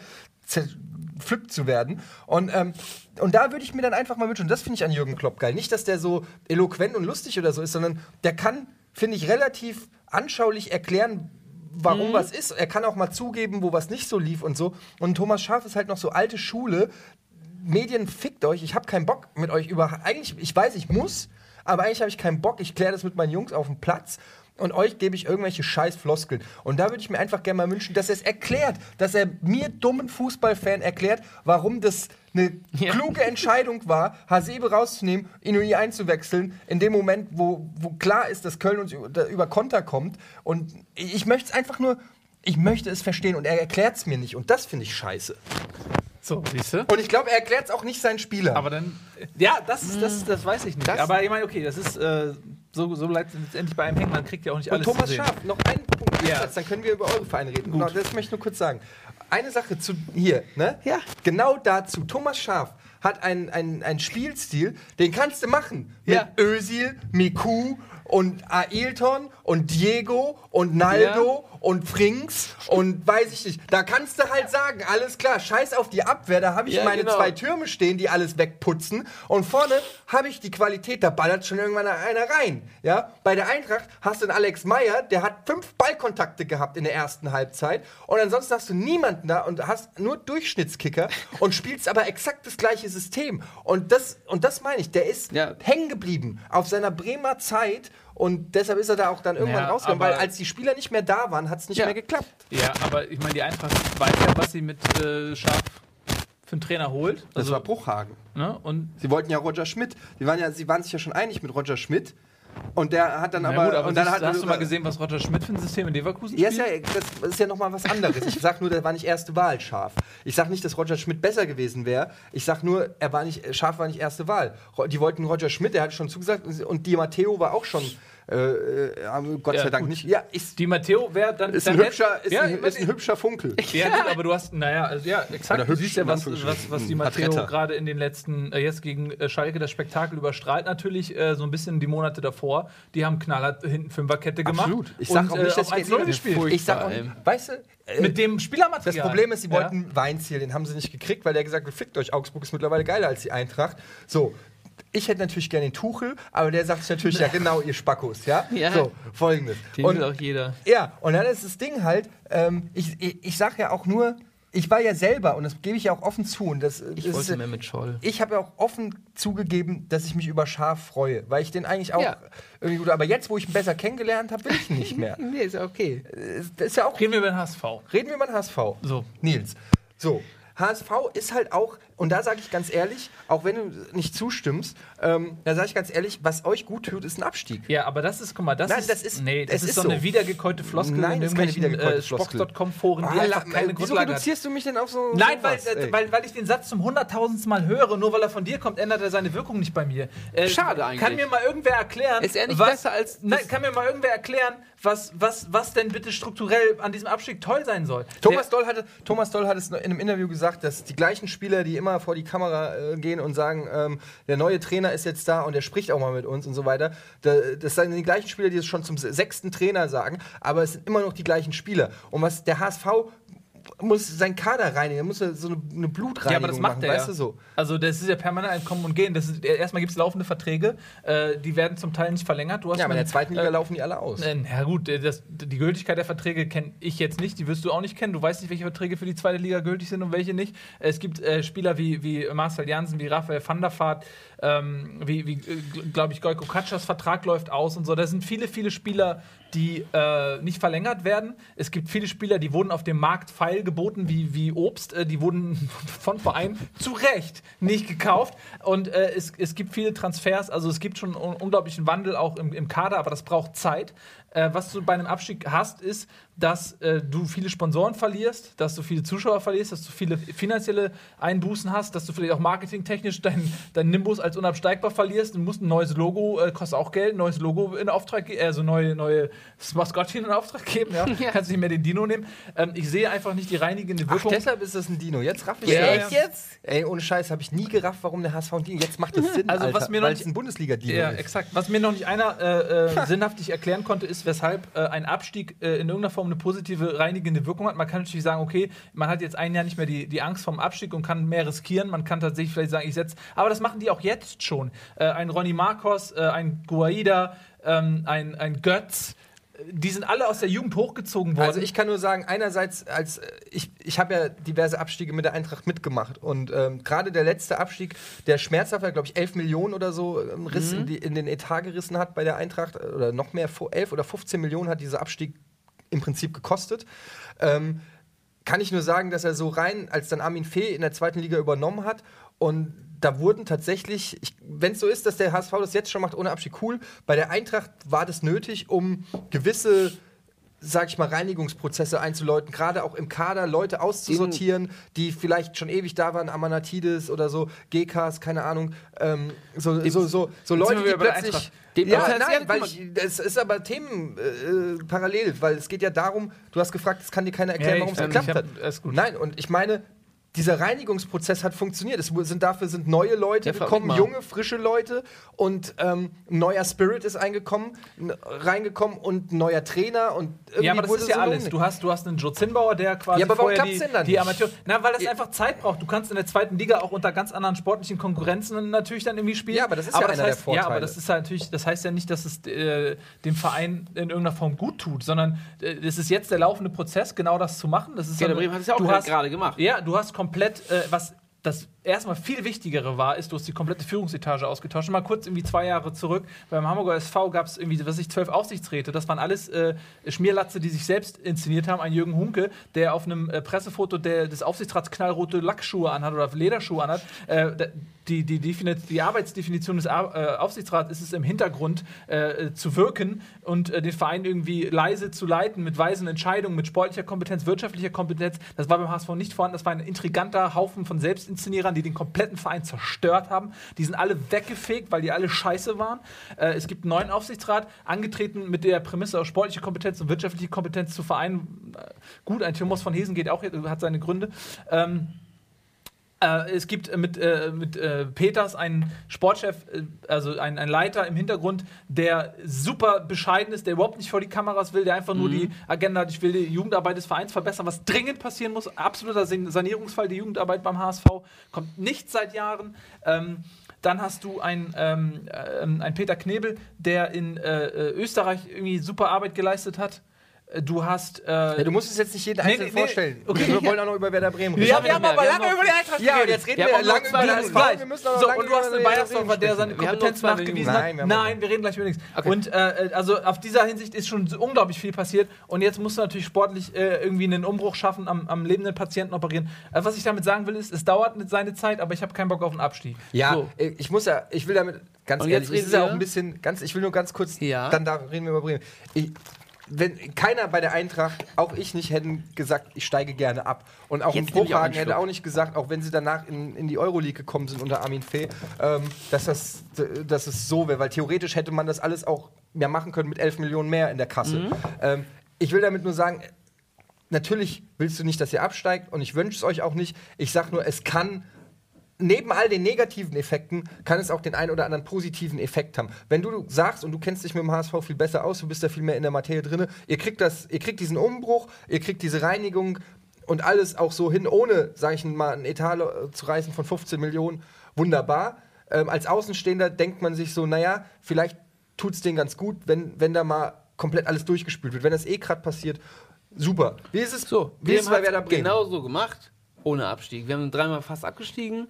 zerpflückt zu werden. Und, ähm, und da würde ich mir dann einfach mal wünschen, und das finde ich an Jürgen Klopp geil. Nicht, dass der so eloquent und lustig oder so ist, sondern der kann, finde ich, relativ anschaulich erklären, warum Mhm. was ist. Er kann auch mal zugeben, wo was nicht so lief und so. Und Thomas Schaaf ist halt noch so alte Schule. Medien fickt euch. Ich habe keinen Bock mit euch über. Eigentlich, ich weiß, ich muss, aber eigentlich habe ich keinen Bock. Ich kläre das mit meinen Jungs auf dem Platz. Und euch gebe ich irgendwelche scheiß Floskeln. Und da würde ich mir einfach gerne mal wünschen, dass er es erklärt, dass er mir dummen Fußballfan erklärt, warum das eine Ja. kluge Entscheidung war, Hasebe rauszunehmen, Inui einzuwechseln, in dem Moment, wo, wo klar ist, dass Köln uns über, über Konter kommt. Und ich möchte es einfach nur, ich möchte es verstehen und er erklärt es mir nicht. Und das finde ich scheiße. So, siehst du? Und ich glaube, er erklärt es auch nicht seinen Spielern. Aber dann. Ja, das, das, das weiß ich nicht. Das- aber ich meine, okay, das ist. Äh, so, so bleibt es letztendlich bei einem hängen. Man kriegt ja auch nicht Und alles Thomas zu sehen. Schaf, noch einen Punkt, Ja. Dann können wir über eure Vereine reden. Genau, das möchte ich nur kurz sagen. Eine Sache zu hier, ne? Ja. Genau dazu. Thomas Schaf hat einen, einen, einen Spielstil, den kannst du machen. Mit Ja. Özil, Miku und Ailton und Diego und Naldo und Frings und weiß ich nicht. Da kannst du halt sagen, alles klar, scheiß auf die Abwehr, da habe ich Ja, meine genau. zwei Türme stehen, die alles wegputzen und vorne habe ich die Qualität, da ballert schon irgendwann einer rein. Ja? Bei der Eintracht hast du einen Alex Meyer, der hat fünf Ballkontakte gehabt in der ersten Halbzeit und ansonsten hast du niemanden da und hast nur Durchschnittskicker und spielst aber exakt das gleiche System. Und das, und das meine ich, der ist Ja. hängen geblieben auf seiner Bremer Zeit und deshalb ist er da auch dann irgendwann Ja, rausgegangen, aber- weil als die Spieler nicht mehr da waren, hat es nicht Ja. mehr geklappt. Ja, aber ich meine, die Eintracht weiß ja, was sie mit äh, Schaf für einen Trainer holt. Das Also, war Bruchhagen. ne? Und Sie wollten ja Roger Schmidt. Die waren ja, sie waren sich ja schon einig mit Roger Schmidt. Und der hat dann aber, gut, aber und dann siehst- hat hast du mal gesehen, was Roger Schmidt für ein System in Leverkusen Ja, ist spielt? ja, das ist ja nochmal was anderes. Ich sag nur, der war nicht erste Wahl, Scharf. Ich sag nicht, dass Roger Schmidt besser gewesen wäre. Ich sag nur, er war nicht, Scharf war nicht erste Wahl. Die wollten Roger Schmidt, der hat schon zugesagt. Und Di Matteo war auch schon, äh, äh, Gott Ja, sei Dank gut. nicht. Ja, ist, Die Matteo wäre dann. ist, dann ein hübscher, ist, ja, ein, ist ein hübscher Funkel. Ja, gut, aber du hast, naja, also ja, exakt. Oder Du hübsch, siehst ja, was, was, was die Matteo gerade in den letzten, äh, jetzt gegen äh, Schalke das Spektakel überstrahlt natürlich äh, so ein bisschen die Monate davor. Die haben knallhart hinten Fünferkette gemacht. Absolut. Ich sag und, auch nicht, äh, dass ich 1-0 gespielt. Ich sag auch, weißt du, Mit dem Spielermaterial. Das Problem ist, sie Ja. wollten Weinziel, den haben sie nicht gekriegt, weil der gesagt hat, fickt euch, Augsburg ist mittlerweile geiler als die Eintracht. So, ich hätte natürlich gerne den Tuchel, aber der sagt sich natürlich, ja genau, ihr Spackos, ja? Ja. So, folgendes. Den Und, will auch jeder. ja, und dann ist das Ding halt, ähm, ich, ich, ich sag ja auch nur, ich war ja selber, und das gebe ich ja auch offen zu, und das, Ich das wollte ist, mehr mit Scholl. ich habe ja auch offen zugegeben, dass ich mich über Schaf freue, weil ich den eigentlich auch Ja. irgendwie gut, aber jetzt, wo ich ihn besser kennengelernt habe, will ich ihn nicht mehr. Nee, ist ja okay. das ist ja auch Reden wir über den HSV. Reden wir mal HSV. So. Nils. So. HSV ist halt auch, und da sage ich ganz ehrlich, auch wenn du nicht zustimmst, ähm, da sage ich ganz ehrlich, was euch gut tut, ist ein Abstieg. Ja, aber das ist, guck mal, das, Nein, ist, das ist- nee, das es ist, ist so eine so. wiedergekäute Floskel Nein, in das ist keine irgendwelchen äh, Floskel. Spox.com-Foren, die Ah, einfach keine wieso Grundlage hat. reduzierst du mich denn auf so Nein, weil, sowas, ey? äh, weil, weil ich den Satz zum hunderttausendsten Mal höre, nur weil er von dir kommt, ändert er seine Wirkung nicht bei mir. Äh, Schade eigentlich. Kann mir mal irgendwer erklären. Ist er nicht was, besser als Nein, das- kann mir mal irgendwer erklären, was, was, was denn bitte strukturell an diesem Abstieg toll sein soll. Thomas Doll, hatte, Thomas Doll hat es in einem Interview gesagt, dass die gleichen Spieler, die immer vor die Kamera äh, gehen und sagen, ähm, der neue Trainer ist jetzt da und der spricht auch mal mit uns und so weiter, da, das sind die gleichen Spieler, die es schon zum sechsten Trainer sagen, aber es sind immer noch die gleichen Spieler. Und was der HSV muss seinen Kader reinigen, er muss so eine, eine Blutreinigung Ja, aber das macht machen, er weißt du so. Also das ist ja permanent ein Kommen und Gehen. Das ist, erstmal gibt es laufende Verträge, äh, die werden zum Teil nicht verlängert. Du hast Ja, aber in der zweiten Liga äh, laufen die alle aus. Äh, Ja gut, das, die Gültigkeit der Verträge kenne ich jetzt nicht, die wirst du auch nicht kennen. Du weißt nicht, welche Verträge für die zweite Liga gültig sind und welche nicht. Es gibt äh, Spieler wie, wie Marcel Jansen, wie Raphael van der Vaart, ähm, wie, wie äh, glaube ich, Gojko Katschas Vertrag läuft aus und so. Da sind viele, viele Spieler, die äh, nicht verlängert werden. Es gibt viele Spieler, die wurden auf dem Markt feil geboten wie, wie Obst. Äh, die wurden von Vereinen zu Recht nicht gekauft. Und äh, es, es gibt viele Transfers. Also es gibt schon un unglaublichen Wandel auch im, im Kader, aber das braucht Zeit. Äh, was du bei einem Abstieg hast, ist, dass äh, du viele Sponsoren verlierst, dass du viele Zuschauer verlierst, dass du viele finanzielle Einbußen hast, dass du vielleicht auch marketingtechnisch dein, dein Nimbus als unabsteigbar verlierst. Du musst ein neues Logo, äh, kostet auch Geld, ein neues Logo in Auftrag geben, also neue, neue Maskottchen in Auftrag geben. Ja? Ja. Kannst nicht mehr den Dino nehmen. Ähm, ich sehe einfach nicht die reinigende Ach, Wirkung. deshalb ist das ein Dino. Jetzt raff ich Ja, es. jetzt? Ey, ohne Scheiß, habe ich nie gerafft, warum der HSV ein Dino. Jetzt macht das Sinn, Also, was Alter, mir noch weil nicht- es ein Bundesliga-Dino Ja, ist. exakt. Was mir noch nicht einer äh, äh, sinnhaftig erklären konnte, ist, weshalb äh, ein Abstieg äh, in irgendeiner Form eine positive reinigende Wirkung hat. Man kann natürlich sagen, okay, man hat jetzt ein Jahr nicht mehr die, die Angst vom Abstieg und kann mehr riskieren. Man kann tatsächlich vielleicht sagen, ich setze. Aber das machen die auch jetzt schon. Äh, ein Ronny Marcos, äh, ein Guaida, ähm, ein, ein Götz. Die sind alle aus der Jugend hochgezogen worden. Also ich kann nur sagen, einerseits als äh, ich, ich habe ja diverse Abstiege mit der Eintracht mitgemacht und ähm, gerade der letzte Abstieg, der schmerzhaft, glaube ich, 11 Millionen oder so ähm, Riss in, die, in den Etat gerissen hat bei der Eintracht äh, oder noch mehr, fu- 11 oder 15 Millionen hat dieser Abstieg im Prinzip gekostet. Ähm, kann ich nur sagen, dass er so rein, als dann Armin Fee in der zweiten Liga übernommen hat und da wurden tatsächlich, wenn es so ist, dass der HSV das jetzt schon macht ohne Abstieg, cool. Bei der Eintracht war das nötig, um gewisse sag ich mal, Reinigungsprozesse einzuläuten, gerade auch im Kader Leute auszusortieren, die vielleicht schon ewig da waren, Amanatidis oder so, GKs, keine Ahnung, ähm, so, so, so, so Leute, die plötzlich... Dem- ja, nein, guck weil ich, das ist aber Themen äh, parallel, weil es geht ja darum, du hast gefragt, es kann dir keiner erklären, Ja, warum es geklappt hab- hat. Nein, und ich meine, dieser Reinigungsprozess hat funktioniert. Es sind, dafür sind neue Leute Ja, gekommen, junge, frische Leute und ähm, ein neuer Spirit ist eingekommen, reingekommen und ein neuer Trainer und irgendwie Ja, aber das wurde ist ja so alles. Du hast, du hast einen Joe Zinnbauer, der quasi Ja, aber warum vorher die, denn dann die nicht? Amateur... Na, weil das einfach Zeit braucht. Du kannst in der zweiten Liga auch unter ganz anderen sportlichen Konkurrenzen natürlich dann irgendwie spielen. Ja, aber das ist ja einer der heißt, Ja, aber Vorteile. das ist halt natürlich, das heißt ja nicht, dass es äh, dem Verein in irgendeiner Form gut tut, sondern äh, es ist jetzt der laufende Prozess, genau das zu machen. Das ist Werder so- Bremen hat es ja auch gerade gemacht. Ja, du hast komplett, äh, was das erstmal viel wichtigere war, ist, du hast die komplette Führungsetage ausgetauscht. Mal kurz irgendwie zwei Jahre zurück. Beim Hamburger SV gab es irgendwie, was ich, zwölf Aufsichtsräte. Das waren alles äh, Schmierlatze, die sich selbst inszeniert haben. Ein Jürgen Hunke, der auf einem äh, Pressefoto der, des Aufsichtsrats knallrote Lackschuhe anhat oder Lederschuhe anhat. Äh, die, die, Defini- die Arbeitsdefinition des Ar äh, Aufsichtsrats ist es im Hintergrund äh, zu wirken und äh, den Verein irgendwie leise zu leiten mit weisen Entscheidungen, mit sportlicher Kompetenz, wirtschaftlicher Kompetenz. Das war beim HSV nicht vorhanden. Das war ein intriganter Haufen von Selbstinszenierern, die den kompletten Verein zerstört haben. Die sind alle weggefegt, weil die alle scheiße waren. Äh, es gibt einen neuen Aufsichtsrat, angetreten mit der Prämisse sportliche Kompetenz und wirtschaftliche Kompetenz zu vereinen. Äh, gut, ein Thomas von Hesen geht auch, hat seine Gründe. Ähm, äh, es gibt äh, mit, äh, mit äh, Peters einen Sportchef, äh, also einen, einen Leiter im Hintergrund, der super bescheiden ist, der überhaupt nicht vor die Kameras will, der einfach nur die Agenda hat, ich will die Jugendarbeit des Vereins verbessern, was dringend passieren muss. Absoluter San- Sanierungsfall, die Jugendarbeit beim HSV kommt nicht seit Jahren. Ähm, dann hast du einen, ähm, ähm, einen Peter Knebel, der in äh, äh, Österreich irgendwie super Arbeit geleistet hat. Du hast. Äh, Ja, du musst es jetzt nicht jeden Nee, einzeln nee, vorstellen. Okay. Wir wollen auch noch über Werder Bremen reden. ja, wir haben aber lange über die Eintracht Ja, und geredet. jetzt reden Wir wir, lange über. Wir müssen auch noch So, und du hast einen Bremen der seine Kompetenz nachgewiesen hat. Nein, wir Nein, wir reden gleich über nichts. Und äh, also auf dieser Hinsicht ist schon unglaublich viel passiert. Und jetzt musst du natürlich sportlich äh, irgendwie einen Umbruch schaffen, am, am lebenden Patienten operieren. Äh, was ich damit sagen will, ist, es dauert seine Zeit, aber ich habe keinen Bock auf einen Abstieg. Ja, So. äh, ich muss ja, ich will damit ganz Und ehrlich, jetzt ist ja reden auch ein bisschen, ganz, ich will nur ganz kurz, Ja. dann da reden wir über Bremen. Ich, wenn keiner bei der Eintracht, auch ich nicht, hätten gesagt, ich steige gerne ab. Und auch Jetzt ein auch Bruchhagen hätte auch nicht gesagt, auch wenn sie danach in, in die Euroleague gekommen sind unter Armin Fee, ähm, dass, das, dass es so wäre. Weil theoretisch hätte man das alles auch mehr machen können mit 11 Millionen mehr in der Kasse. Mhm. Ähm, ich will damit nur sagen, natürlich willst du nicht, dass ihr absteigt und ich wünsche es euch auch nicht. Ich sag nur, es kann neben all den negativen Effekten kann es auch den einen oder anderen positiven Effekt haben. Wenn du sagst und du kennst dich mit dem HSV viel besser aus, du bist da viel mehr in der Materie drin, ihr kriegt das, ihr kriegt diesen Umbruch, ihr kriegt diese Reinigung und alles auch so hin, ohne, sage ich mal, einen Etat zu reißen von 15 Millionen, wunderbar. Ähm, als Außenstehender denkt man sich so, naja, vielleicht tut es denen ganz gut, wenn, wenn da mal komplett alles durchgespült wird. Wenn das eh gerade passiert, super. Wie ist es So, Wie ist es bei Werder Bremen? genau so gemacht, ohne Abstieg. Wir haben dreimal fast abgestiegen,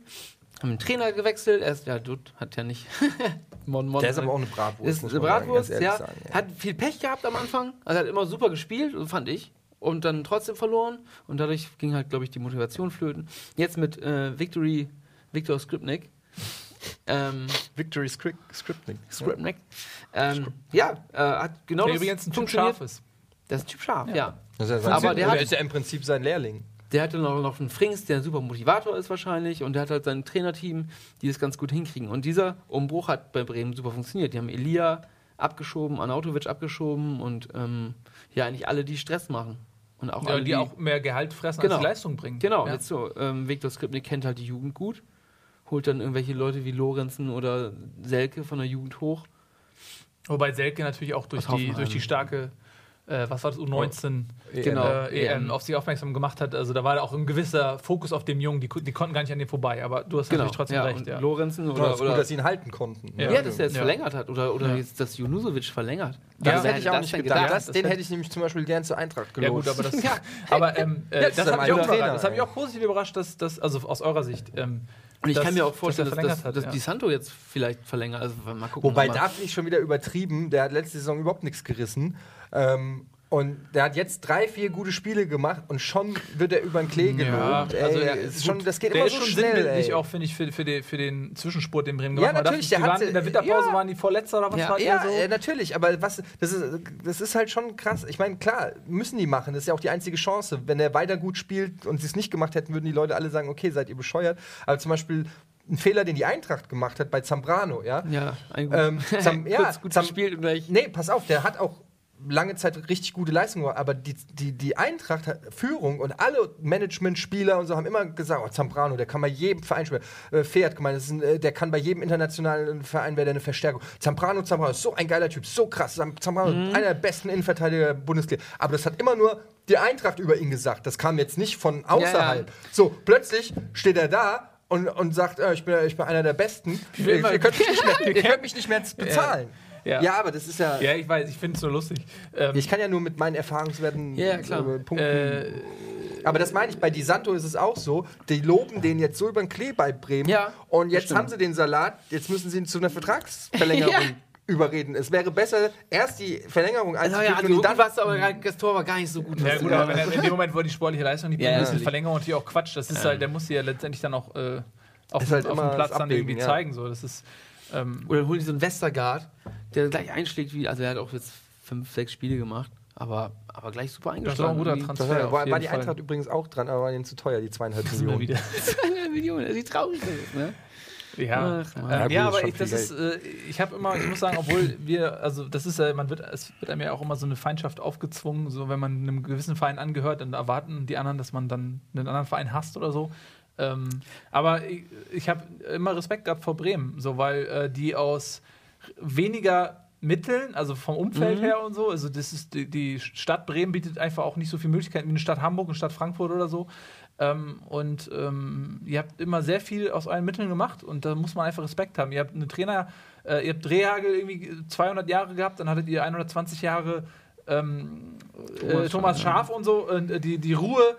haben den Trainer gewechselt. Erst, ja, Dutt hat ja nicht. Mon, Mon, Der ist aber auch eine Bratwurst. ist eine sagen, Bratwurst, ehrlich ja. sagen, ja. Hat viel Pech gehabt am Anfang. Also hat immer super gespielt, fand ich. Und dann trotzdem verloren. Und dadurch ging halt, glaube ich, die Motivation flöten. Jetzt mit äh, Victory, Viktor Skripnik. Ähm, Victory Script, Scripting. Skripnik. Ähm, ja, äh, hat genau Der das übrigens ein Typ scharf ist. Das ist ein Typ scharf, ja. Das ist Aber aber der der hat- ist ja im Prinzip sein Lehrling. Der hatte noch, noch einen Frings, der ein super Motivator ist wahrscheinlich. Und der hat halt sein Trainerteam, die das ganz gut hinkriegen. Und dieser Umbruch hat bei Bremen super funktioniert. Die haben Elia abgeschoben, Anautovic abgeschoben und ähm, ja, eigentlich alle, die Stress machen. Und auch Ja, alle, die auch mehr Gehalt fressen, Genau. als die Leistung bringen. Genau, Ja. jetzt so. Ähm, Viktor Skripnik kennt halt die Jugend gut. Holt dann irgendwelche Leute wie Lorenzen oder Selke von der Jugend hoch. Wobei Selke natürlich auch durch die, durch die starke, äh, was war das, U19 Genau. äh, EM EM. auf sich aufmerksam gemacht hat. Also da war auch ein gewisser Fokus auf dem Jungen, die, die konnten gar nicht an dem vorbei, aber du hast Genau. natürlich trotzdem ja, recht. Ja. Lorenzen Oder, oder, oder gut, dass sie ihn halten konnten. Ja. ja, dass er jetzt Ja. verlängert hat. Oder, oder Ja. jetzt, dass Junusovic verlängert. Das Ja, hätte ich auch nicht gedacht. gedacht? Das, Das den hätte- ich nämlich zum Beispiel gern zur Eintracht Ja gelobt. gut, aber das, aber ähm, äh, das ist hat mich auch. Das hat mich auch positiv überrascht, dass das also aus eurer Sicht. Ähm, Und ich dass- kann mir auch vorstellen, dass, verlängert dass, hat, dass ja. Di Santo jetzt vielleicht verlängert. Also mal gucken. Wobei da finde ich schon wieder übertrieben. Der hat letzte Saison überhaupt nichts gerissen. Ähm, und der hat jetzt drei, vier gute Spiele gemacht und schon wird er über den Klee gelobt. ey, also er ist schon, das geht der immer ist so schon schnell. sinnbildlich ey. auch, finde ich, für, für, die, für den Zwischensport, den Bremen Ja, gemacht hat. natürlich, Die der waren, in der Winterpause ja. waren die Vorletzter oder was Ja, war ja, der so? äh, natürlich, aber was, das, ist, das ist halt schon krass. Ich meine, klar, müssen die machen. Das ist ja auch die einzige Chance. Wenn er weiter gut spielt und sie es nicht gemacht hätten, würden die Leute alle sagen, okay, seid ihr bescheuert. Aber zum Beispiel ein Fehler, den die Eintracht gemacht hat bei Zambrano, ja. Ja, ein gut. Ähm, Zam, ja, Kurz gut Zam, gespielt und gleich. Nee, pass auf, der hat auch lange Zeit richtig gute Leistung gemacht, aber die, die, die Eintracht hat Führung und alle Management-Spieler und so haben immer gesagt, oh, Zambrano, der kann bei jedem Verein spielen. Äh, Pferd gemeint, das ist ein, äh, der kann bei jedem internationalen Verein wäre der eine Verstärkung. Zambrano, Zambrano ist so ein geiler Typ, so krass. Zam- Zambrano, einer der besten Innenverteidiger der Bundesliga. Aber das hat immer nur die Eintracht über ihn gesagt. Das kam jetzt nicht von außerhalb. So, plötzlich steht er da und, und sagt, äh, ich, bin, ich bin einer der Besten. Ihr, mal- ihr, könnt mich nicht mehr, ihr könnt mich nicht mehr bezahlen. Ja. Ja, aber das ist ja. Ja, ich weiß, ich finde es so lustig. Ähm, Ich kann ja nur mit meinen Erfahrungswerten Ja, klar. äh, punkten. äh, aber das meine ich, bei Di Santo ist es auch so. Die loben den jetzt so über den Klee bei Bremen. Ja, und jetzt haben sie den Salat, jetzt müssen sie ihn zu einer Vertragsverlängerung Ja. überreden. Es wäre besser, erst die Verlängerung Also, einzugeben ja, also und dann. war's aber das Tor war gar nicht so gut. ja, gut, aber wenn er, in dem Moment, wo die sportliche Leistung nicht Ja, bringt, ja, ist die. Verlängerung natürlich auch Quatsch. Das ist halt, der muss sie ja letztendlich dann auch äh, auf, Ist halt auf dem Platz dann irgendwie ja. zeigen. So. Das ist, ähm, Oder holen die so einen Westergaard, der gleich einschlägt wie, also er hat auch jetzt fünf, sechs Spiele gemacht, aber, aber gleich super das ist auch eingeschlagen. ein guter. Das Transfer. war, war, war die Fall. Eintracht übrigens auch dran, aber war ihnen zu teuer, die zweieinhalb Millionen. wieder. Eine Million, das ist traurig. aus, Ne? Ja, Ach, Ja, ja, ist aber ich, das ist, äh, ich habe immer, ich muss sagen, obwohl wir, also das ist, äh, man wird, es wird einem ja auch immer so eine Feindschaft aufgezwungen, so wenn man einem gewissen Verein angehört, dann erwarten die anderen, dass man dann einen anderen Verein hasst oder so. Ähm, aber ich, ich habe immer Respekt gehabt vor Bremen, so weil äh, die aus weniger Mitteln, also vom Umfeld Mhm. her und so, also das ist die, die Stadt Bremen bietet einfach auch nicht so viele Möglichkeiten wie eine Stadt Hamburg, eine Stadt Frankfurt oder so. Ähm, und ähm, ihr habt immer sehr viel aus euren Mitteln gemacht und da muss man einfach Respekt haben. Ihr habt einen Trainer, äh, ihr habt Drehhagel irgendwie 200 Jahre gehabt, dann hattet ihr 120 Jahre ähm, Thomas, äh, Thomas Schaf und so. Und äh, die, die Ruhe,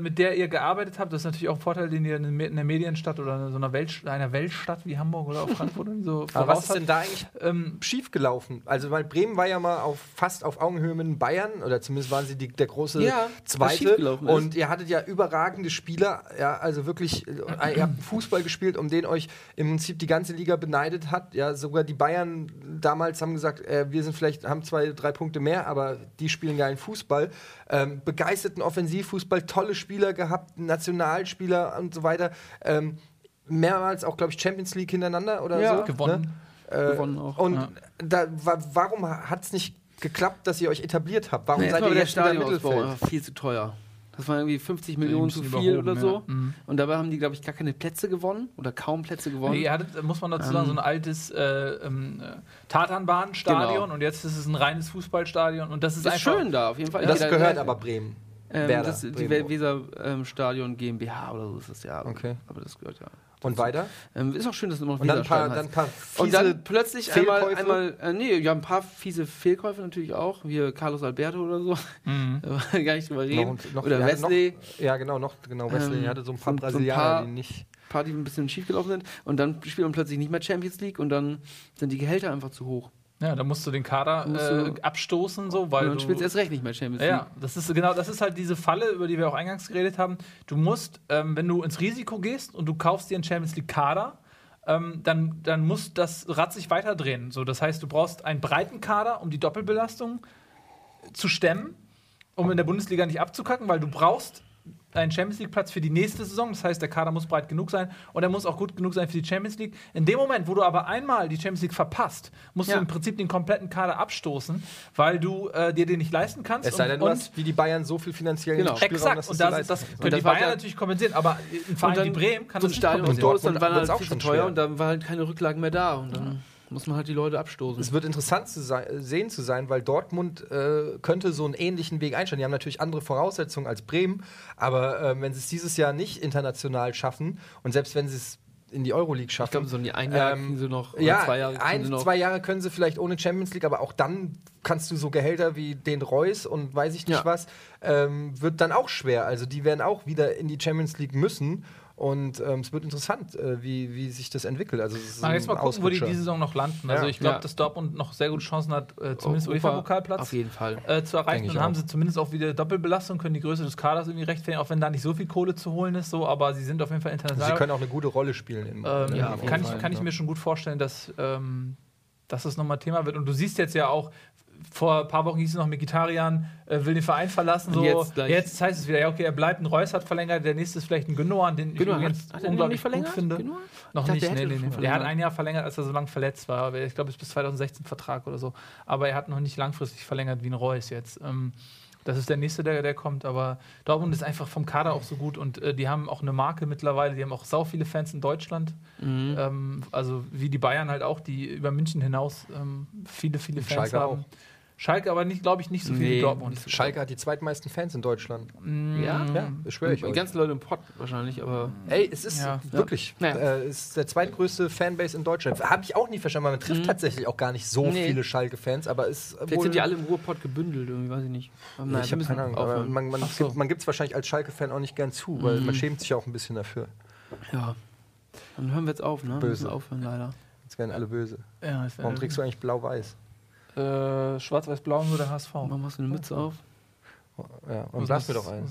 mit der ihr gearbeitet habt, das ist natürlich auch ein Vorteil, den ihr in einer in einer Medienstadt oder in so einer, Welt, einer Weltstadt wie Hamburg oder auch Frankfurt irgendwie so Aber was ist denn da eigentlich. Ähm, schief gelaufen? Also, weil Bremen war ja mal auf, fast auf Augenhöhe mit Bayern, oder zumindest waren sie die, der große Ja, Zweite. schiefgelaufen ist. Und ihr hattet ja überragende Spieler, ja, also wirklich, äh, ihr habt Fußball gespielt, um den euch im Prinzip die ganze Liga beneidet hat. Ja, sogar die Bayern damals haben gesagt, äh, wir sind vielleicht, haben zwei, drei Punkte mehr, aber die spielen geilen Fußball. Ähm, begeisterten Offensivfußball, tolle Spieler gehabt, Nationalspieler und so weiter. Ähm, mehrmals auch, glaube ich, Champions League hintereinander oder Ja. so. gewonnen. Ne? Äh, Gewonnen auch, Und ja. da, wa warum hat es nicht geklappt, dass ihr euch etabliert habt? Warum Nee, seid ihr der jetzt wieder Mittelfeld? war viel zu teuer. Das war irgendwie 50 Millionen zu viel oder so. ja. Mhm. Und dabei haben die, glaube ich, gar keine Plätze gewonnen oder kaum Plätze gewonnen. Nee, ihr hattet, muss man dazu sagen, so ein altes äh, ähm, äh, Tatanbahnstadion Genau. und jetzt ist es ein reines Fußballstadion und das ist, ist einfach schön da, auf jeden Fall. Das gehört da- aber Bremen. Ähm, Werder, das, die Bremen. Weser ähm, Stadion GmbH oder so ist das ja. Okay. Aber das gehört ja. Und weiter? Ähm, ist auch schön, dass es immer noch Und dann ein paar, dann paar fiese Und dann plötzlich einmal, Fehlkäufe? einmal äh, nee, ja, ein paar fiese Fehlkäufe natürlich auch, wie Carlos Alberto oder so. Mhm. Gar nicht drüber reden. noch, noch, oder ja, Wesley, Noch, ja, genau, noch, genau, Wesley Ähm, hatte so ein paar so- so ein Brasilianer, paar- die nicht. paar, die ein bisschen schief gelaufen sind. Und dann spielt man plötzlich nicht mehr Champions League und dann sind die Gehälter einfach zu hoch. Ja, da musst du den Kader äh, du- abstoßen, so, weil und dann du, spielst erst recht nicht mehr Champions League. Ja, das ist genau, das ist halt diese Falle, über die wir auch eingangs geredet haben. Du musst, ähm, wenn du ins Risiko gehst und du kaufst dir einen Champions League Kader, ähm, dann, dann muss das Rad sich weiterdrehen. So, das heißt, du brauchst einen breiten Kader, um die Doppelbelastung zu stemmen, um in der Bundesliga nicht abzukacken, weil du brauchst einen Champions League Platz für die nächste Saison. Das heißt, der Kader muss breit genug sein und er muss auch gut genug sein für die Champions League. In dem Moment, wo du aber einmal die Champions League verpasst, musst Ja. du im Prinzip den kompletten Kader abstoßen, weil du äh, dir den nicht leisten kannst. Es sei denn, du und, hast wie die Bayern so viel finanziellen Genau. Spielraum, Exakt, dass und das, das kannst. können das die war Bayern ja- natürlich kompensieren, aber ein Verein wie Bremen kann so das ein nicht kompensieren. und dann Dortmund waren halt auch schon teuer schwer. und dann war halt keine Rücklagen mehr da und dann muss man halt die Leute abstoßen. Es wird interessant zu sein, sehen zu sein, weil Dortmund äh, könnte so einen ähnlichen Weg einstellen. Die haben natürlich andere Voraussetzungen als Bremen, aber äh, wenn sie es dieses Jahr nicht international schaffen und selbst wenn sie es in die Euroleague schaffen, ich glaube, so ein ein Jahr Ähm, sie noch, ja, zwei Jahre ein, sie noch. zwei Jahre können sie vielleicht ohne Champions League, aber auch dann kannst du so Gehälter wie den Reus und weiß ich nicht Ja. was, ähm, wird dann auch schwer. Also die werden auch wieder in die Champions League müssen und ähm, es wird interessant, äh, wie, wie sich das entwickelt. Also es ist Mal ein jetzt mal gucken, wo die diese Saison noch landen. Also Ja. ich glaube, Ja. dass Dortmund noch sehr gute Chancen hat, äh, zumindest UEFA-Pokalplatz Auf jeden Fall. äh, zu erreichen. Ich Dann haben auch. sie zumindest auch wieder Doppelbelastung, können die Größe des Kaders irgendwie rechtfertigen, auch wenn da nicht so viel Kohle zu holen ist, so, aber sie sind auf jeden Fall Sie international. können auch eine gute Rolle spielen. In, Ähm, Ja, kann ich, Fall, kann ich mir schon gut vorstellen, dass, ähm, dass das nochmal Thema wird. Und du siehst jetzt ja auch, vor ein paar Wochen hieß es noch, Mikitarian äh, will den Verein verlassen. So. Jetzt, jetzt heißt es wieder, ja, okay, er bleibt. Ein Reus hat verlängert, der nächste ist vielleicht ein Gündogan, den Gündogan ich hat- übrigens hat unglaublich gut finde. Gündogan? Noch dachte, nicht, der nee, nee, nee. Der hat ein Jahr verlängert, als er so lange verletzt war. Ich glaube, es ist bis 2016 Vertrag oder so. Aber er hat noch nicht langfristig verlängert wie ein Reus jetzt. Ähm, das ist der nächste, der, der kommt. Aber Dortmund ist einfach vom Kader auch so gut und äh, die haben auch eine Marke mittlerweile. Die haben auch sau viele Fans in Deutschland. Mhm. Ähm, also wie die Bayern halt auch, die über München hinaus ähm, viele, viele Fans Schalke haben. Schalke aber nicht, glaube ich, nicht so viel Nee, wie Dortmund. so Schalke hat die zweitmeisten Fans in Deutschland. Ja? Ja, das schwöre ich Die ganzen Leute im Pott wahrscheinlich, aber. Ey, es ist Ja. wirklich, Ja. äh, es ist der zweitgrößte Fanbase in Deutschland. Habe ich auch nie verstanden, weil man trifft tatsächlich auch gar nicht so Nee. viele Schalke-Fans, aber es Vielleicht sind die alle im Ruhrpott gebündelt, irgendwie, weiß ich nicht. Nee, nein, ich habe keine Ahnung, aber man, man, so. gibt, man gibt es wahrscheinlich als Schalke-Fan auch nicht gern zu, weil man schämt sich ja auch ein bisschen dafür. Ja. Dann hören wir jetzt auf, ne? Böse. aufhören, leider. Jetzt werden alle böse. Ja, Warum trägst du eigentlich blau-weiß? Äh, Schwarz-Weiß-Blau nur der HSV. Warum hast du eine Mütze auf? Ja, und lass mir doch eins.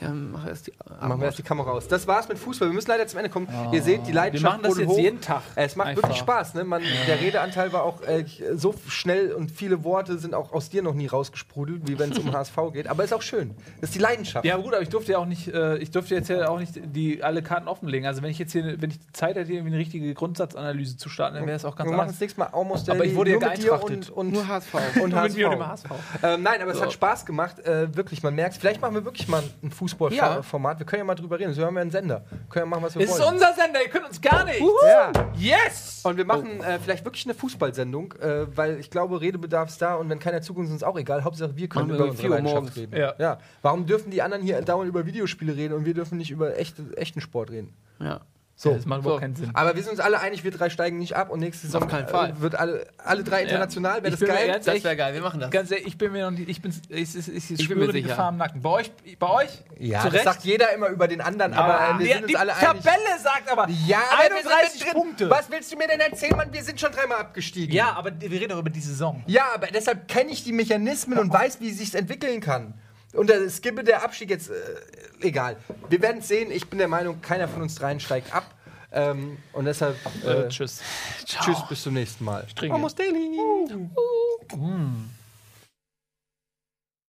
Ja, mach erst die. Machen wir erst die Kamera aus. Das war's mit Fußball. Wir müssen leider zum Ende kommen. Ihr seht, die Wir Leidenschaft machen das wurde jetzt hoch. jeden Tag. Es macht Einfach. wirklich Spaß. Ne? Man, Der Redeanteil war auch äh, so schnell und viele Worte sind auch aus dir noch nie rausgesprudelt, wie wenn es um HSV geht. Aber ist auch schön. Das ist die Leidenschaft. Ja, gut, aber ich durfte ja auch nicht, äh, ich durfte jetzt ja auch nicht die alle Karten offenlegen. Also wenn ich jetzt hier, wenn ich die Zeit hätte, irgendwie eine richtige Grundsatzanalyse zu starten, dann wäre es auch ganz wir machen anders. das nächste Mal Almost Aber ich wurde ja geeintrachtet. und, und, Nur HSV. und Nur mit mir und dem HSV. HSV. Ähm, nein, aber es So. hat Spaß gemacht. Äh, wirklich, man merkt Vielleicht machen wir wirklich mal ein Fußballformat. Wir können ja mal drüber reden. So haben wir einen Sender. Können ja machen, was wir Es ist wollen. unser Sender, ihr könnt uns gar nicht. ja. Yes! Und wir machen äh, vielleicht wirklich eine Fußballsendung, äh, weil ich glaube, Redebedarf ist da und wenn keiner zuguckt, ist uns auch egal. Hauptsache, wir können Machen wir über unsere 4 Uhr Leidenschaft reden. Ja. Warum dürfen die anderen hier dauernd über Videospiele reden und wir dürfen nicht über echte, echten Sport reden? Ja. So, das macht überhaupt So. keinen Sinn. Aber wir sind uns alle einig, wir drei steigen nicht ab und nächste Saison Auf keinen Fall. äh, wird alle, alle drei international. Wäre Ich das bin mir geil? ganz Das ehrlich- wäre geil, wir machen das. Ganz ehrlich, ich bin mir noch nicht, ich bin, ich, ich, ich, bin spüre mir die sicher. Gefahr im Nacken. Bei euch, bei euch? Ja, zu das Recht. sagt jeder immer über den anderen, aber äh, wir die, sind uns die alle einig. Tabelle sagt aber Ja, aber wir sind 31 mittendrin. Punkte. Was willst du mir denn erzählen, Mann? Wir sind schon dreimal abgestiegen. Ja, aber wir reden doch über die Saison. Ja, aber deshalb kenne ich die Mechanismen und weiß, wie sich entwickeln kann. Und der Skippe der Abstieg jetzt, äh, egal. Wir werden es sehen. Ich bin der Meinung, keiner von uns dreien steigt ab. Ähm, und deshalb äh, Äh, tschüss. tschüss, bis zum nächsten Mal. Almost daily.